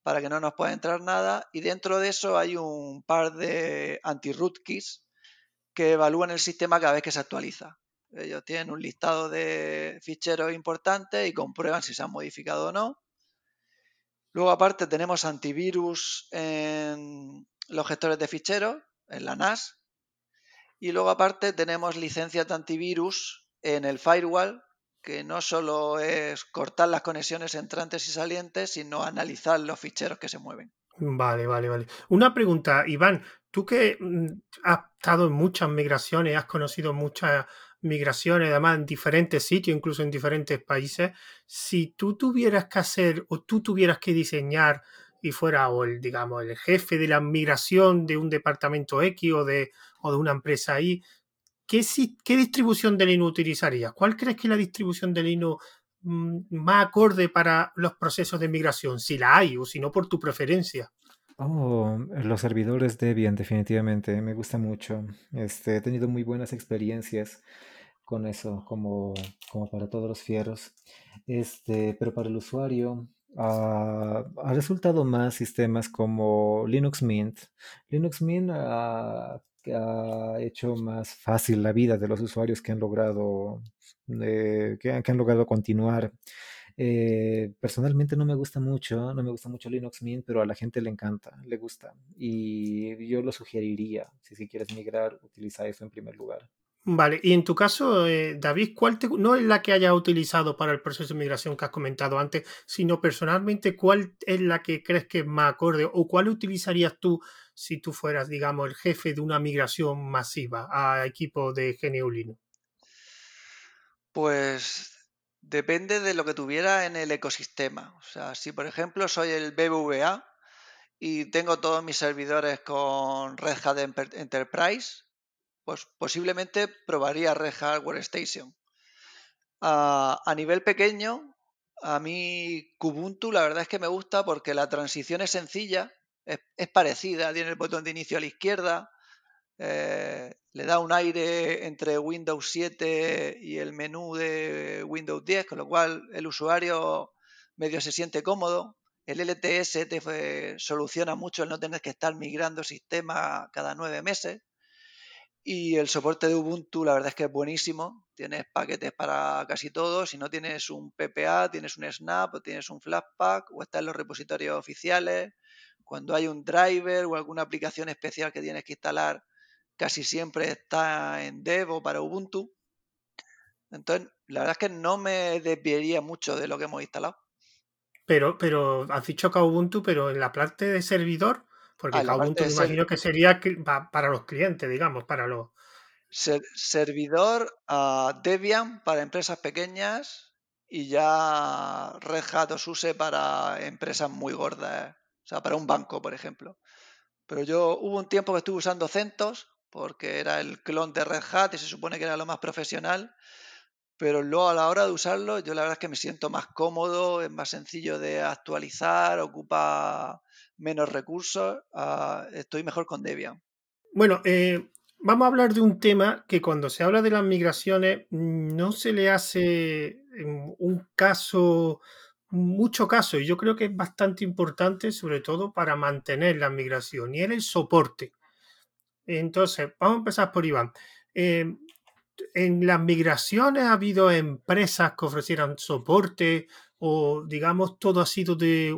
para que no nos pueda entrar nada. Y dentro de eso hay un par de anti-rootkits que evalúan el sistema cada vez que se actualiza. Ellos tienen un listado de ficheros importantes y comprueban si se han modificado o no. Luego aparte tenemos antivirus en los gestores de ficheros, en la NAS. Y luego aparte tenemos licencias de antivirus en el firewall, que no solo es cortar las conexiones entrantes y salientes, sino analizar los ficheros que se mueven. Vale, vale, vale. Una pregunta, Iván, tú que mm, has estado en muchas migraciones, has conocido muchas migraciones, además en diferentes sitios, incluso en diferentes países, si tú tuvieras que hacer o tú tuvieras que diseñar y fuera o el, digamos, el jefe de la migración de un departamento X o de, o de una empresa Y, ¿qué, ¿qué distribución de Linux utilizarías? ¿Cuál crees que la distribución de Linux más acorde para los procesos de migración? Si la hay o si no por tu preferencia. Oh, los servidores Debian, definitivamente, me gusta mucho. Este, he tenido muy buenas experiencias con eso, como, como para todos los fierros. Este, pero para el usuario, ah, ha resultado más sistemas como Linux Mint. Linux Mint ha hecho más fácil la vida de los usuarios que han logrado, que, han- logrado continuar. Eh, personalmente no me gusta mucho, no me gusta mucho Linux Mint, pero a la gente le encanta, le gusta. Y yo lo sugeriría, si, quieres migrar, utiliza eso en primer lugar. Vale, y en tu caso, eh, David, ¿cuál te- no es la que hayas utilizado para el proceso de migración que has comentado antes, sino personalmente, ¿cuál es la que crees que es más acorde o cuál utilizarías tú si tú fueras, digamos, el jefe de una migración masiva a equipos de GNU Linux? Pues depende de lo que tuviera en el ecosistema. O sea, si por ejemplo soy el BBVA y tengo todos mis servidores con Red Hat Enterprise, pues posiblemente probaría Red Hat Workstation. A, a nivel pequeño, a mí Kubuntu la verdad es que me gusta porque la transición es sencilla, es parecida, tiene el botón de inicio a la izquierda, eh, le da un aire entre Windows 7 y el menú de Windows 10, con lo cual el usuario medio se siente cómodo. El LTS te soluciona mucho el no tener que estar migrando sistema cada nueve meses. Y el soporte de Ubuntu, la verdad es que es buenísimo. Tienes paquetes para casi todo. Si no tienes un PPA, tienes un Snap, o tienes un Flatpak, o está en los repositorios oficiales. Cuando hay un driver o alguna aplicación especial que tienes que instalar, casi siempre está en Dev o para Ubuntu. Entonces, la verdad es que no me desviaría mucho de lo que hemos instalado. Pero, pero has dicho que Ubuntu, pero en la parte de servidor, porque Ah, Ubuntu imagino que sería para los clientes, digamos, para los... ser- servidor a Debian para empresas pequeñas y ya Red Hat os use para empresas muy gordas, o sea, para un banco, por ejemplo. Pero yo hubo un tiempo que estuve usando CentOS porque era el clon de Red Hat y se supone que era lo más profesional, pero luego a la hora de usarlo, yo la verdad es que me siento más cómodo, es más sencillo de actualizar, ocupa menos recursos, ah, estoy mejor con Debian. Bueno, eh, vamos a hablar de un tema que cuando se habla de las migraciones no se le hace un caso, mucho caso, y yo creo que es bastante importante, sobre todo para mantener la migración, y es el soporte. Entonces, vamos a empezar por Iván. Eh, en las migraciones ha habido empresas que ofrecieran soporte o digamos todo ha sido de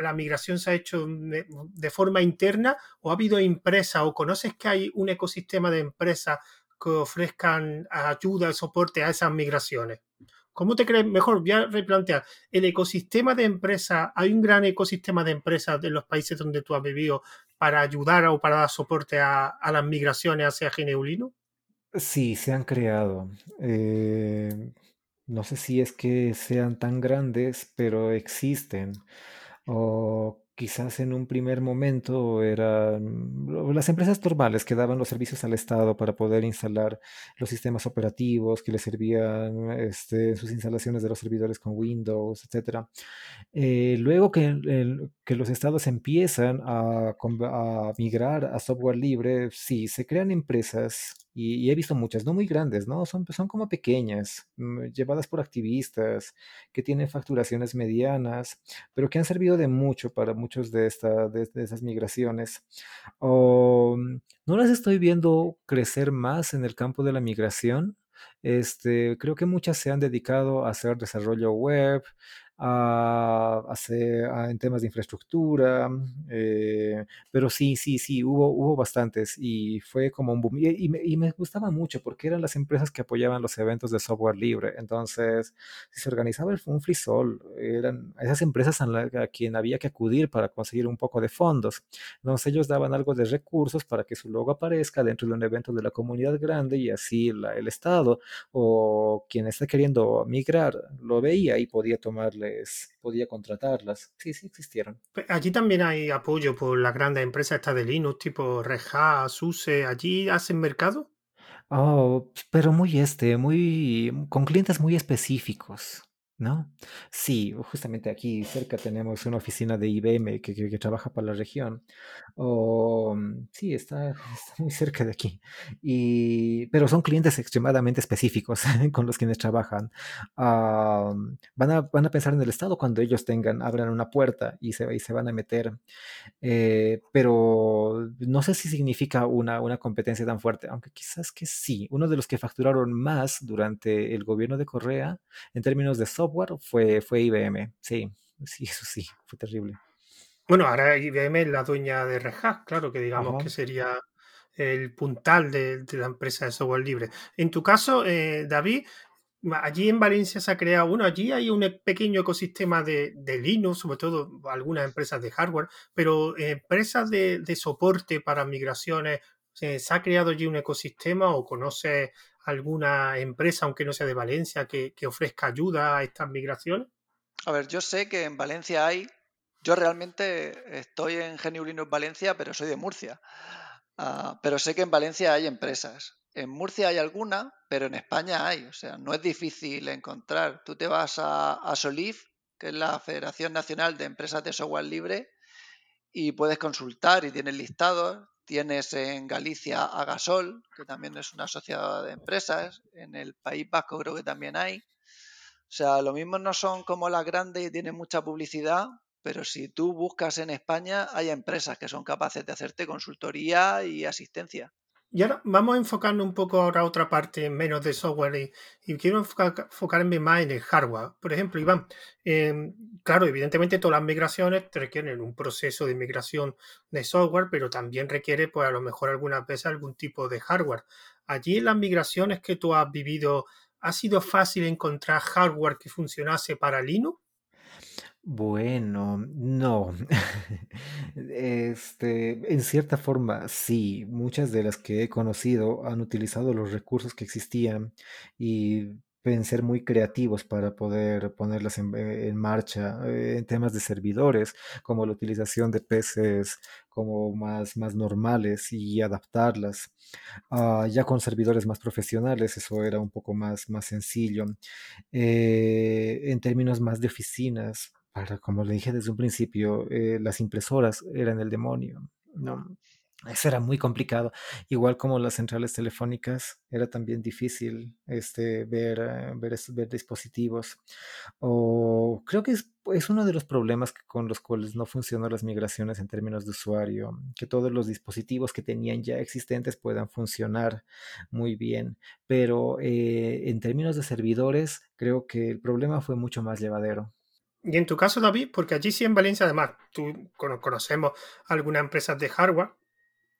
la migración se ha hecho de, forma interna o ha habido empresas o conoces que hay un ecosistema de empresas que ofrezcan ayuda, soporte a esas migraciones. ¿Cómo te crees? Mejor, voy a replantear. El ecosistema de empresas, hay un gran ecosistema de empresas en los países donde tú has vivido para ayudar o para dar soporte a, las migraciones hacia Gineulino. Sí, se han creado. eh, no sé si es que sean tan grandes, pero existen. O quizás en un primer momento eran las empresas normales que daban los servicios al Estado para poder instalar los sistemas operativos que les servían este, sus instalaciones de los servidores con Windows, etcétera. Eh, luego que, los estados empiezan a, a migrar a software libre, sí, se crean empresas y, he visto muchas, no muy grandes, ¿no? Son, son como pequeñas, mm, llevadas por activistas que tienen facturaciones medianas, pero que han servido de mucho para muchos de, esta, de, esas migraciones. Mm, no las estoy viendo crecer más en el campo de la migración. Este, creo que muchas se han dedicado a hacer desarrollo web, a hacer en temas de infraestructura, eh, pero sí, sí, sí, hubo, hubo bastantes y fue como un boom. Y, me, y, me, gustaba mucho porque eran las empresas que apoyaban los eventos de software libre. Entonces, si se organizaba un frisol, eran esas empresas a, la, a quien había que acudir para conseguir un poco de fondos. Entonces, ellos daban algo de recursos para que su logo aparezca dentro de un evento de la comunidad grande y así el Estado o quien está queriendo migrar lo veía y podía tomarles, podía contratarlas. Sí, sí existieron. Allí también hay apoyo por las grandes empresas estas de Linux, tipo Red Hat, SUSE. ¿Allí hacen mercado? Oh, pero muy este, muy, con clientes muy específicos. ¿No? Sí, justamente aquí cerca tenemos una oficina de IBM que, trabaja para la región. O, mm, sí, está, muy cerca de aquí. Y, pero son clientes extremadamente específicos con los quienes trabajan. Uh, van, a, van a pensar en el Estado cuando ellos tengan, abran una puerta y se, y se van a meter. Eh, pero no sé si significa una, una competencia tan fuerte, aunque quizás que sí. Uno de los que facturaron más durante el gobierno de Correa en términos de software fue, fue IBM. Sí, sí, eso sí, fue terrible. Bueno, ahora IBM es la dueña de Red Hat, claro, que digamos Ajá. que sería el puntal de, de, la empresa de software libre. En tu caso, eh, David, allí en Valencia se ha creado, bueno, allí hay un pequeño ecosistema de, de Linux, sobre todo algunas empresas de hardware, pero eh, empresas de, de, soporte para migraciones, eh, ¿se ha creado allí un ecosistema o conoces alguna empresa, aunque no sea de Valencia, que, ofrezca ayuda a estas migraciones? A ver, yo sé que en Valencia hay, yo realmente estoy en GNU Linux Valencia, pero soy de Murcia. Uh, pero sé que en Valencia hay empresas. En Murcia hay alguna, pero en España hay. O sea, no es difícil encontrar. Tú te vas a, a Solif, que es la Federación Nacional de Empresas de Software Libre, y puedes consultar y tienes listados. Tienes en Galicia a Gasol, que también es una sociedad de empresas. En el País Vasco creo que también hay. O sea, lo mismo no son como las grandes y tienen mucha publicidad, pero si tú buscas en España, hay empresas que son capaces de hacerte consultoría y asistencia. Y ahora vamos a enfocarnos un poco ahora a otra parte menos de software y, quiero enfocar, enfocarme más en el hardware. Por ejemplo, Iván, eh, claro, evidentemente todas las migraciones requieren un proceso de migración de software, pero también requiere, pues a lo mejor algunas veces algún tipo de hardware. Allí en las migraciones que tú has vivido, ¿ha sido fácil encontrar hardware que funcionase para Linux? Bueno, no. Este, en cierta forma, sí. Muchas de las que he conocido han utilizado los recursos que existían y pueden ser muy creativos para poder ponerlas en, en marcha eh, en temas de servidores, como la utilización de PCs como más, más normales y adaptarlas. Uh, ya con servidores más profesionales, eso era un poco más, más sencillo. Eh, en términos más de oficinas, como le dije desde un principio, eh, las impresoras eran el demonio. No, eso era muy complicado. Igual como las centrales telefónicas, era también difícil este, ver, eh, ver, ver dispositivos. O creo que es, es uno de los problemas que, con los cuales no funcionan las migraciones en términos de usuario, que todos los dispositivos que tenían ya existentes puedan funcionar muy bien. Pero eh, en términos de servidores, creo que el problema fue mucho más llevadero. Y en tu caso, David, porque allí sí en Valencia, además, tú conocemos algunas empresas de hardware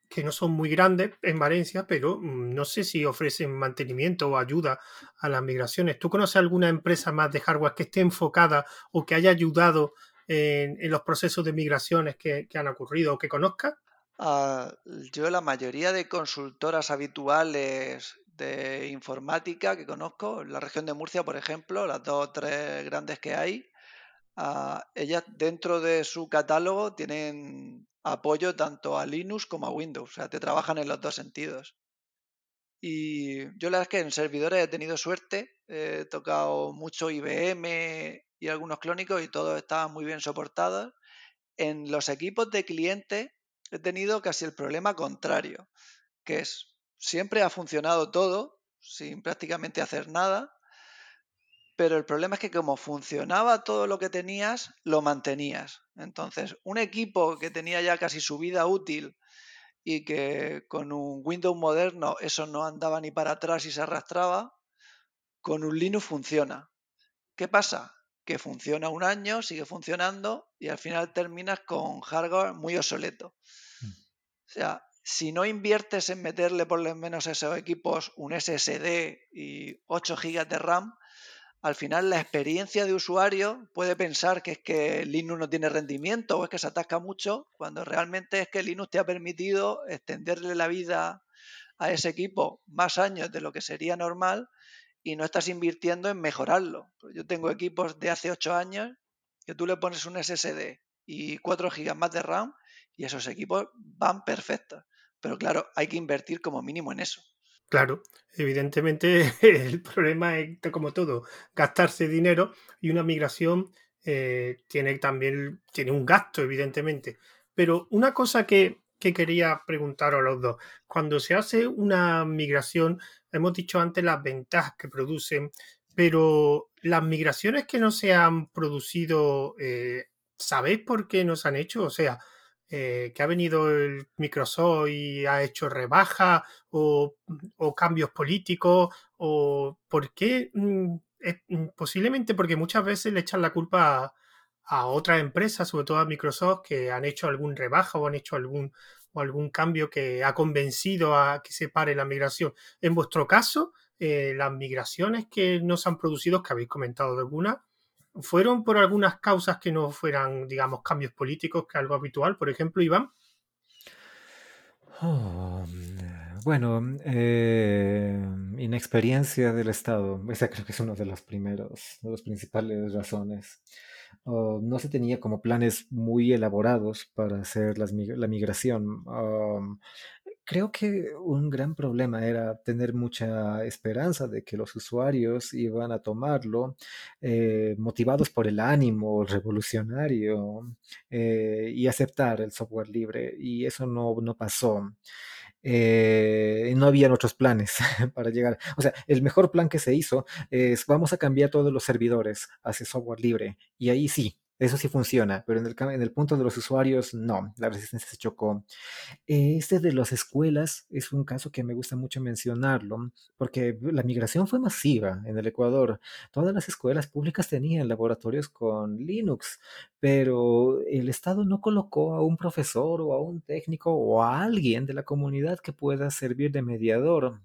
que no son muy grandes en Valencia, pero no sé si ofrecen mantenimiento o ayuda a las migraciones. ¿Tú conoces alguna empresa más de hardware que esté enfocada o que haya ayudado en, los procesos de migraciones que, han ocurrido o que conozcas? Uh, yo la mayoría de consultoras habituales de informática que conozco, en la región de Murcia, por ejemplo, las dos o tres grandes que hay, Ellas dentro de su catálogo tienen apoyo tanto a Linux como a Windows, o sea, te trabajan en los dos sentidos. Y yo la verdad es que en servidores he tenido suerte, he tocado mucho IBM y algunos clónicos y todo estaba muy bien soportado. En los equipos de clientes he tenido casi el problema contrario, que es siempre ha funcionado todo sin prácticamente hacer nada pero el problema es que como funcionaba todo lo que tenías, lo mantenías. Entonces, un equipo que tenía ya casi su vida útil y que con un Windows moderno eso no andaba ni para atrás y se arrastraba, con un Linux funciona. ¿Qué pasa? que funciona un año, sigue funcionando y al final terminas con hardware muy obsoleto. Mm. O sea, si no inviertes en meterle por lo menos a esos equipos un SSD y 8 GB de RAM, al final la experiencia de usuario puede pensar que es que Linux no tiene rendimiento o es que se atasca mucho, cuando realmente es que Linux te ha permitido extenderle la vida a ese equipo más años de lo que sería normal y no estás invirtiendo en mejorarlo. Pues yo tengo equipos de hace 8 años que tú le pones un SSD y 4 GB más de RAM y esos equipos van perfectos. Pero claro, hay que invertir como mínimo en eso. Claro, evidentemente el problema es, como todo, gastarse dinero y una migración eh, tiene también tiene un gasto, evidentemente. Pero una cosa que, que quería preguntar a los dos, cuando se hace una migración, hemos dicho antes las ventajas que producen, pero las migraciones que no se han producido, eh, ¿sabéis por qué no se han hecho? O sea, eh, que ha venido el Microsoft y ha hecho rebaja o, cambios políticos o por qué mm, posiblemente porque muchas veces le echan la culpa a, otras empresas, sobre todo a Microsoft, que han hecho algún rebaja o han hecho algún algún cambio que ha convencido a que se pare la migración. En vuestro caso, eh, las migraciones que no se han producido, que habéis comentado de algunas, ¿Fueron por algunas causas que no fueran, digamos, cambios políticos, que algo habitual, por ejemplo, Iván? Oh, bueno, eh, inexperiencia del Estado. Esa creo que es una de los primeros, de las principales razones. Oh, no se tenía como planes muy elaborados para hacer la migración. Um, Creo que un gran problema era tener mucha esperanza de que los usuarios iban a tomarlo, eh, motivados por el ánimo revolucionario eh, y aceptar el software libre. Y eso no, no pasó. Eh, no habían otros planes para llegar. O sea, el mejor plan que se hizo es vamos a cambiar todos los servidores hacia software libre. Y ahí sí, eso sí funciona, pero en el, en el punto de los usuarios, no, la resistencia se chocó. Este de las escuelas es un caso que me gusta mucho mencionarlo, porque la migración fue masiva en el Ecuador. Todas las escuelas públicas tenían laboratorios con Linux, pero el Estado no colocó a un profesor o a un técnico o a alguien de la comunidad que pueda servir de mediador.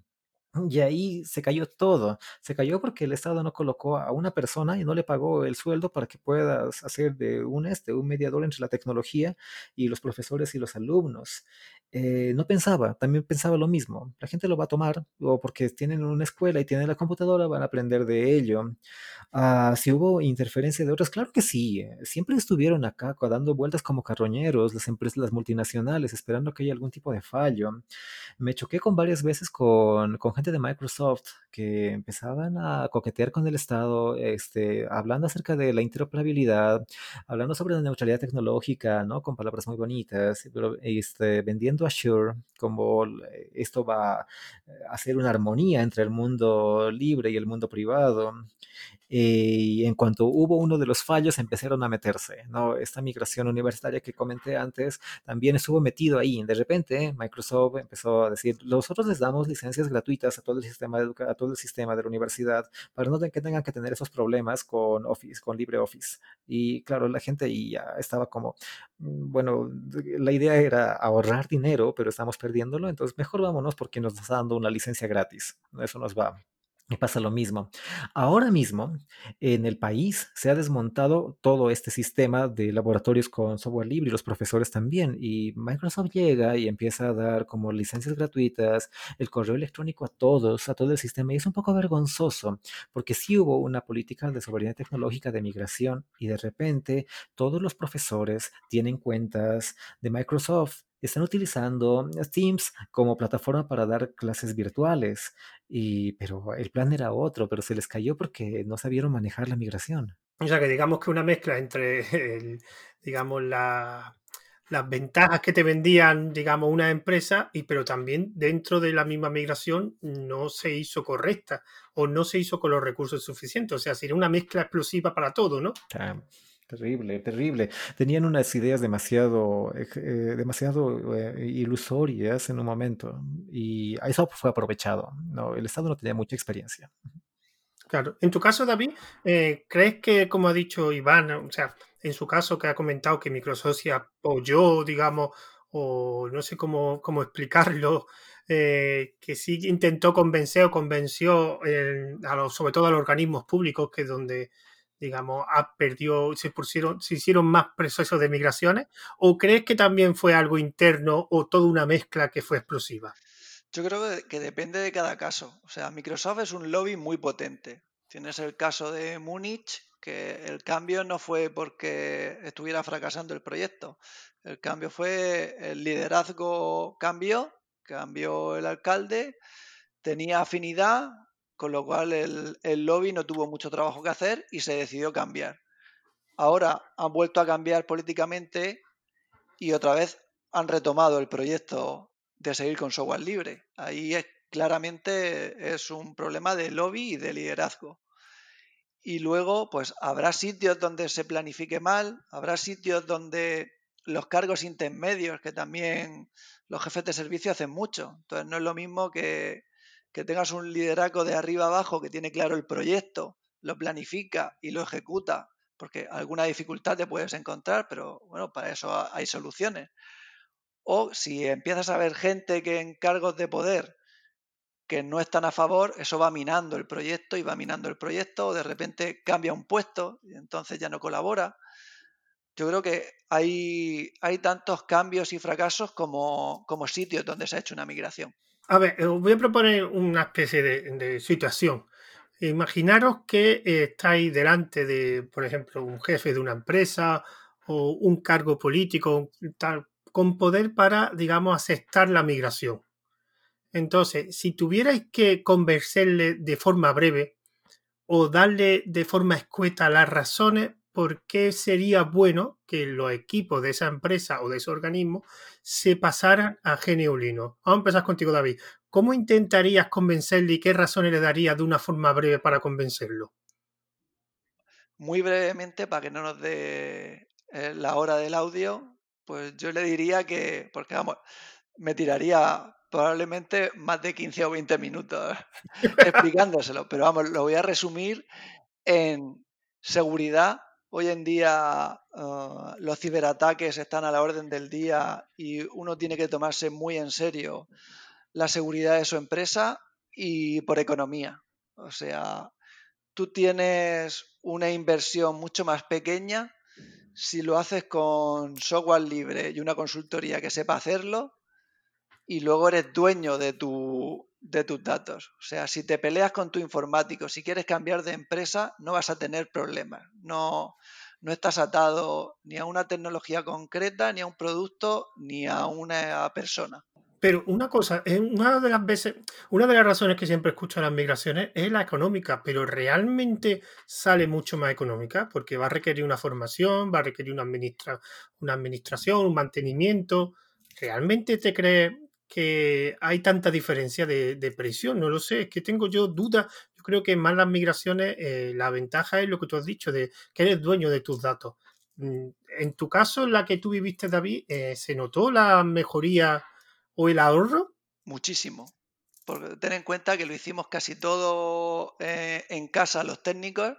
Y ahí se cayó todo. Se cayó porque el Estado no colocó a una persona y no le pagó el sueldo para que puedas hacer de un este, un mediador entre la tecnología y los profesores y los alumnos. Eh, no pensaba, también pensaba lo mismo. La gente lo va a tomar, o porque tienen una escuela y tienen la computadora, van a aprender de ello. Ah, si hubo interferencia de otros, claro que sí. Eh, siempre estuvieron acá dando vueltas como carroñeros, las empresas, las multinacionales, esperando que haya algún tipo de fallo. Me choqué con varias veces con, con gente de Microsoft que empezaban a coquetear con el Estado, este, hablando acerca de la interoperabilidad, hablando sobre la neutralidad tecnológica, ¿no? Con palabras muy bonitas, pero este, vendiendo Azure como esto va a hacer una armonía entre el mundo libre y el mundo privado. Y en cuanto hubo uno de los fallos, empezaron a meterse, ¿no? Esta migración universitaria que comenté antes también estuvo metido ahí. De repente, Microsoft empezó a decir, nosotros les damos licencias gratuitas a todo el sistema a todo el sistema de la universidad para no que tengan que tener esos problemas con Office, con LibreOffice. Y claro, la gente ya estaba como, mm, bueno, la idea era ahorrar dinero, pero estamos perdiéndolo, entonces mejor vámonos porque nos está dando una licencia gratis. Eso nos va y pasa lo mismo. Ahora mismo, en el país se ha desmontado todo este sistema de laboratorios con software libre y los profesores también. Y Microsoft llega y empieza a dar como licencias gratuitas, el correo electrónico a todos, a todo el sistema. Y es un poco vergonzoso, porque sí hubo una política de soberanía tecnológica de migración y de repente todos los profesores tienen cuentas de Microsoft están utilizando Teams como plataforma para dar clases virtuales, y, pero el plan era otro, pero se les cayó porque no sabieron manejar la migración. O sea que digamos que una mezcla entre, digamos, la, las ventajas que te vendían, digamos, una empresa, y pero también dentro de la misma migración no se hizo correcta o no se hizo con los recursos suficientes. O sea, sería una mezcla explosiva para todo, ¿no? Terrible, terrible. Tenían unas ideas demasiado, eh, demasiado eh, ilusorias en un momento y eso fue aprovechado. No, el Estado no tenía mucha experiencia. Claro. En tu caso, David, eh, ¿crees que, como ha dicho Iván, o sea, en su caso que ha comentado que Microsoft se apoyó, digamos, o no sé cómo, cómo explicarlo, eh, que sí intentó convencer o convenció a los, sobre todo a los organismos públicos, que donde, digamos, ha perdido, se, pusieron, se hicieron más procesos de migraciones, o crees que también fue algo interno o toda una mezcla que fue explosiva? Yo creo que depende de cada caso. O sea, Microsoft es un lobby muy potente. Tienes el caso de Múnich, que el cambio no fue porque estuviera fracasando el proyecto. El cambio fue el liderazgo cambió, cambió el alcalde, tenía afinidad, con lo cual el, el lobby no tuvo mucho trabajo que hacer y se decidió cambiar. Ahora han vuelto a cambiar políticamente y otra vez han retomado el proyecto de seguir con software libre. Ahí es, claramente es un problema de lobby y de liderazgo. Y luego, pues habrá sitios donde se planifique mal, habrá sitios donde los cargos intermedios, que también los jefes de servicio hacen mucho. Entonces no es lo mismo que, que tengas un liderazgo de arriba abajo que tiene claro el proyecto, lo planifica y lo ejecuta, porque alguna dificultad te puedes encontrar, pero bueno, para eso hay soluciones. O si empiezas a ver gente que en cargos de poder que no están a favor, eso va minando el proyecto y va minando el proyecto, o de repente cambia un puesto y entonces ya no colabora. Yo creo que hay, tantos cambios y fracasos como sitios donde se ha hecho una migración. A ver, os voy a proponer una especie de, situación. Imaginaros que eh, estáis delante de, por ejemplo, un jefe de una empresa o un cargo político, con poder para, digamos, aceptar la migración. Entonces, si tuvierais que convencerle de forma breve o darle de forma escueta las razones por qué sería bueno que los equipos de esa empresa o de ese organismo se pasaran a Geneulino. Vamos a empezar contigo, David. ¿Cómo intentarías convencerle y qué razones le darías de una forma breve para convencerlo? Muy brevemente, para que no nos dé eh, la hora del audio, pues yo le diría que, porque vamos, me tiraría probablemente más de 15 o 20 minutos explicándoselo, pero vamos, lo voy a resumir en seguridad. Hoy en día ah, los ciberataques están a la orden del día y uno tiene que tomarse muy en serio la seguridad de su empresa y por economía. O sea, tú tienes una inversión mucho más pequeña si lo haces con software libre y una consultoría que sepa hacerlo, y luego eres dueño de, tu, de tus datos. O sea, si te peleas con tu informático, si quieres cambiar de empresa, no vas a tener problemas. No, no estás atado ni a una tecnología concreta, ni a un producto, ni a una persona. Pero una cosa, una de las veces, una de las razones que siempre escucho las migraciones es la económica, pero realmente sale mucho más económica porque va a requerir una formación, va a requerir una, una administración, un mantenimiento. ¿Realmente te crees que hay tanta diferencia de, de presión? No lo sé, es que tengo yo dudas. Yo creo que más las migraciones, eh, la ventaja es lo que tú has dicho, de que eres dueño de tus datos. Mm, en tu caso, en la que tú viviste, David, eh, ¿se notó la mejoría? o el ahorro? Muchísimo. Porque ten en cuenta que lo hicimos casi todo eh, en casa los técnicos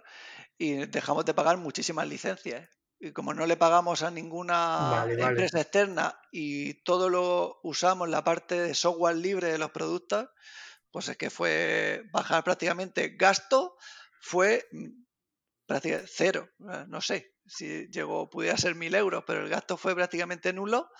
y dejamos de pagar muchísimas licencias. Y como no le pagamos a ninguna empresa externa y todo lo usamos la parte de software libre de los productos, pues es que fue bajar prácticamente gasto, fue mm, prácticamente cero. No sé si llegó, pudiera ser mil euros, pero el gasto fue prácticamente nulo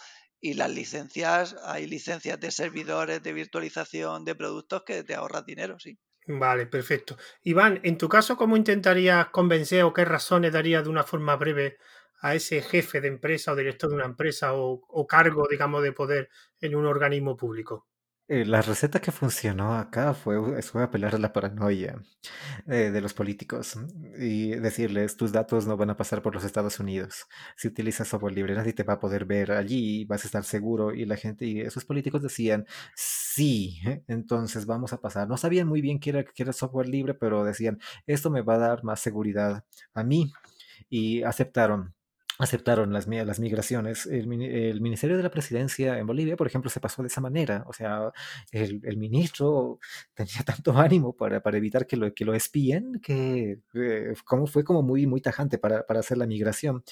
y las licencias, hay licencias de servidores, de virtualización, de productos que te ahorras dinero, sí. Vale, perfecto. Iván, en tu caso, ¿cómo intentarías convencer o qué razones darías de una forma breve a ese jefe de empresa o director de una empresa o, o cargo, digamos, de poder en un organismo público? Eh, la receta que funcionó acá fue, fue apelar a la paranoia eh, de los políticos y decirles, tus datos no van a pasar por los Estados Unidos. Si utilizas software libre, nadie te va a poder ver allí, vas a estar seguro. Y la gente, y esos políticos decían, sí, entonces vamos a pasar. No sabían muy bien qué era, qué era software libre, pero decían, esto me va a dar más seguridad a mí. Y aceptaron. Aceptaron las, las migraciones. El, Ministerio de la Presidencia en Bolivia, por ejemplo, se pasó de esa manera. O sea, el, ministro tenía tanto ánimo para, para, evitar que lo, que lo espíen que eh, como fue como muy, muy tajante para, para, hacer la migración.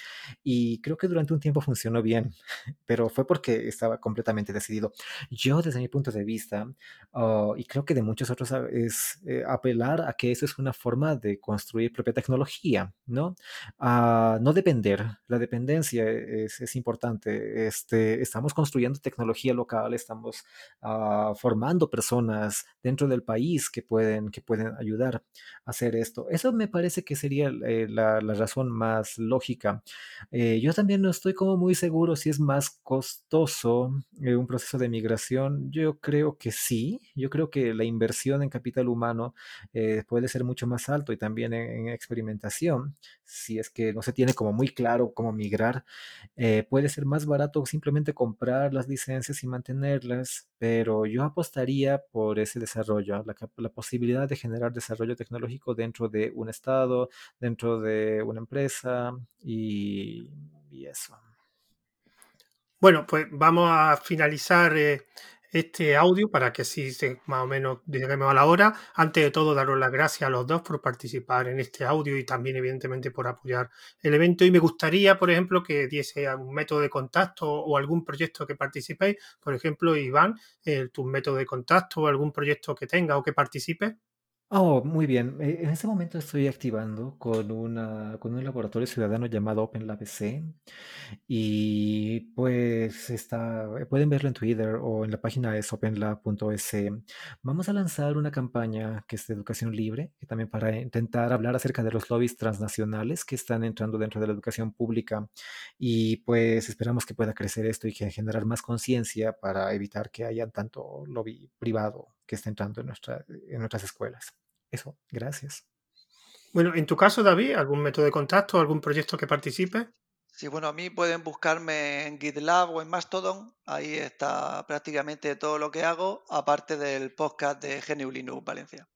Y creo que durante un tiempo funcionó bien, pero fue porque estaba completamente decidido. Yo, desde mi punto de vista, oh, y creo que de muchos otros, ah, es eh, apelar a que eso es una forma de construir propia tecnología, ¿no? A no depender la dependencia es, importante. Este, estamos construyendo tecnología local, estamos uh, formando personas dentro del país que pueden, que pueden ayudar a hacer esto. Eso me parece que sería eh, la, la, razón más lógica. Eh, yo también no estoy como muy seguro si es más costoso eh, un proceso de migración. Yo creo que sí. Yo creo que la inversión en capital humano puede ser mucho más alto y también en, en experimentación, si es que no se tiene como muy claro cómo migrar. Eh, puede ser más barato simplemente comprar las licencias y mantenerlas, pero yo apostaría por ese desarrollo, la, posibilidad de generar desarrollo tecnológico dentro de un estado, dentro de una empresa y, eso. Bueno, pues vamos a finalizar eh, este audio para que así se, más o menos lleguemos a la hora. Antes de todo, daros las gracias a los dos por participar en este audio y también, evidentemente, por apoyar el evento. Y me gustaría, por ejemplo, que diese algún método de contacto o algún proyecto que participéis. Por ejemplo, Iván, tu método de contacto o algún proyecto que tenga o que participe. Oh, muy bien. Eh, en este momento estoy activando con, una, con un laboratorio ciudadano llamado OpenLabC y pues está, pueden verlo en Twitter o en la página es openlab.es. Vamos a lanzar una campaña que es de educación libre, que también para intentar hablar acerca de los lobbies transnacionales que están entrando dentro de la educación pública y pues esperamos que pueda crecer esto y que generar más conciencia para evitar que haya tanto lobby privado que esté entrando en, nuestra, en nuestras escuelas. Eso, gracias. Bueno, en tu caso, David, ¿algún método de contacto, algún proyecto que participe? Sí, bueno, a mí pueden buscarme en GitLab o en Mastodon. Ahí está prácticamente todo lo que hago, aparte del podcast de GNU Linux Valencia.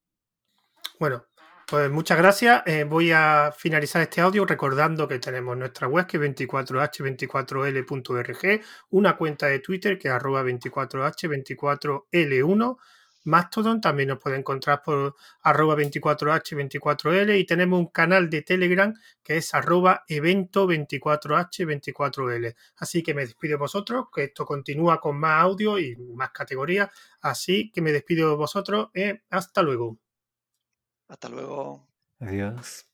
Bueno, pues muchas gracias. Eh, voy a finalizar este audio recordando que tenemos nuestra web que es 24h24l.org, una cuenta de Twitter que es arroba 24h24l1 Mastodon, también nos puede encontrar por arroba 24h24l y tenemos un canal de Telegram que es arroba evento 24h24l. Así que me despido de vosotros, que esto continúa con más audio y más categorías. Así que me despido de vosotros. Eh, hasta luego. Hasta luego. Adiós.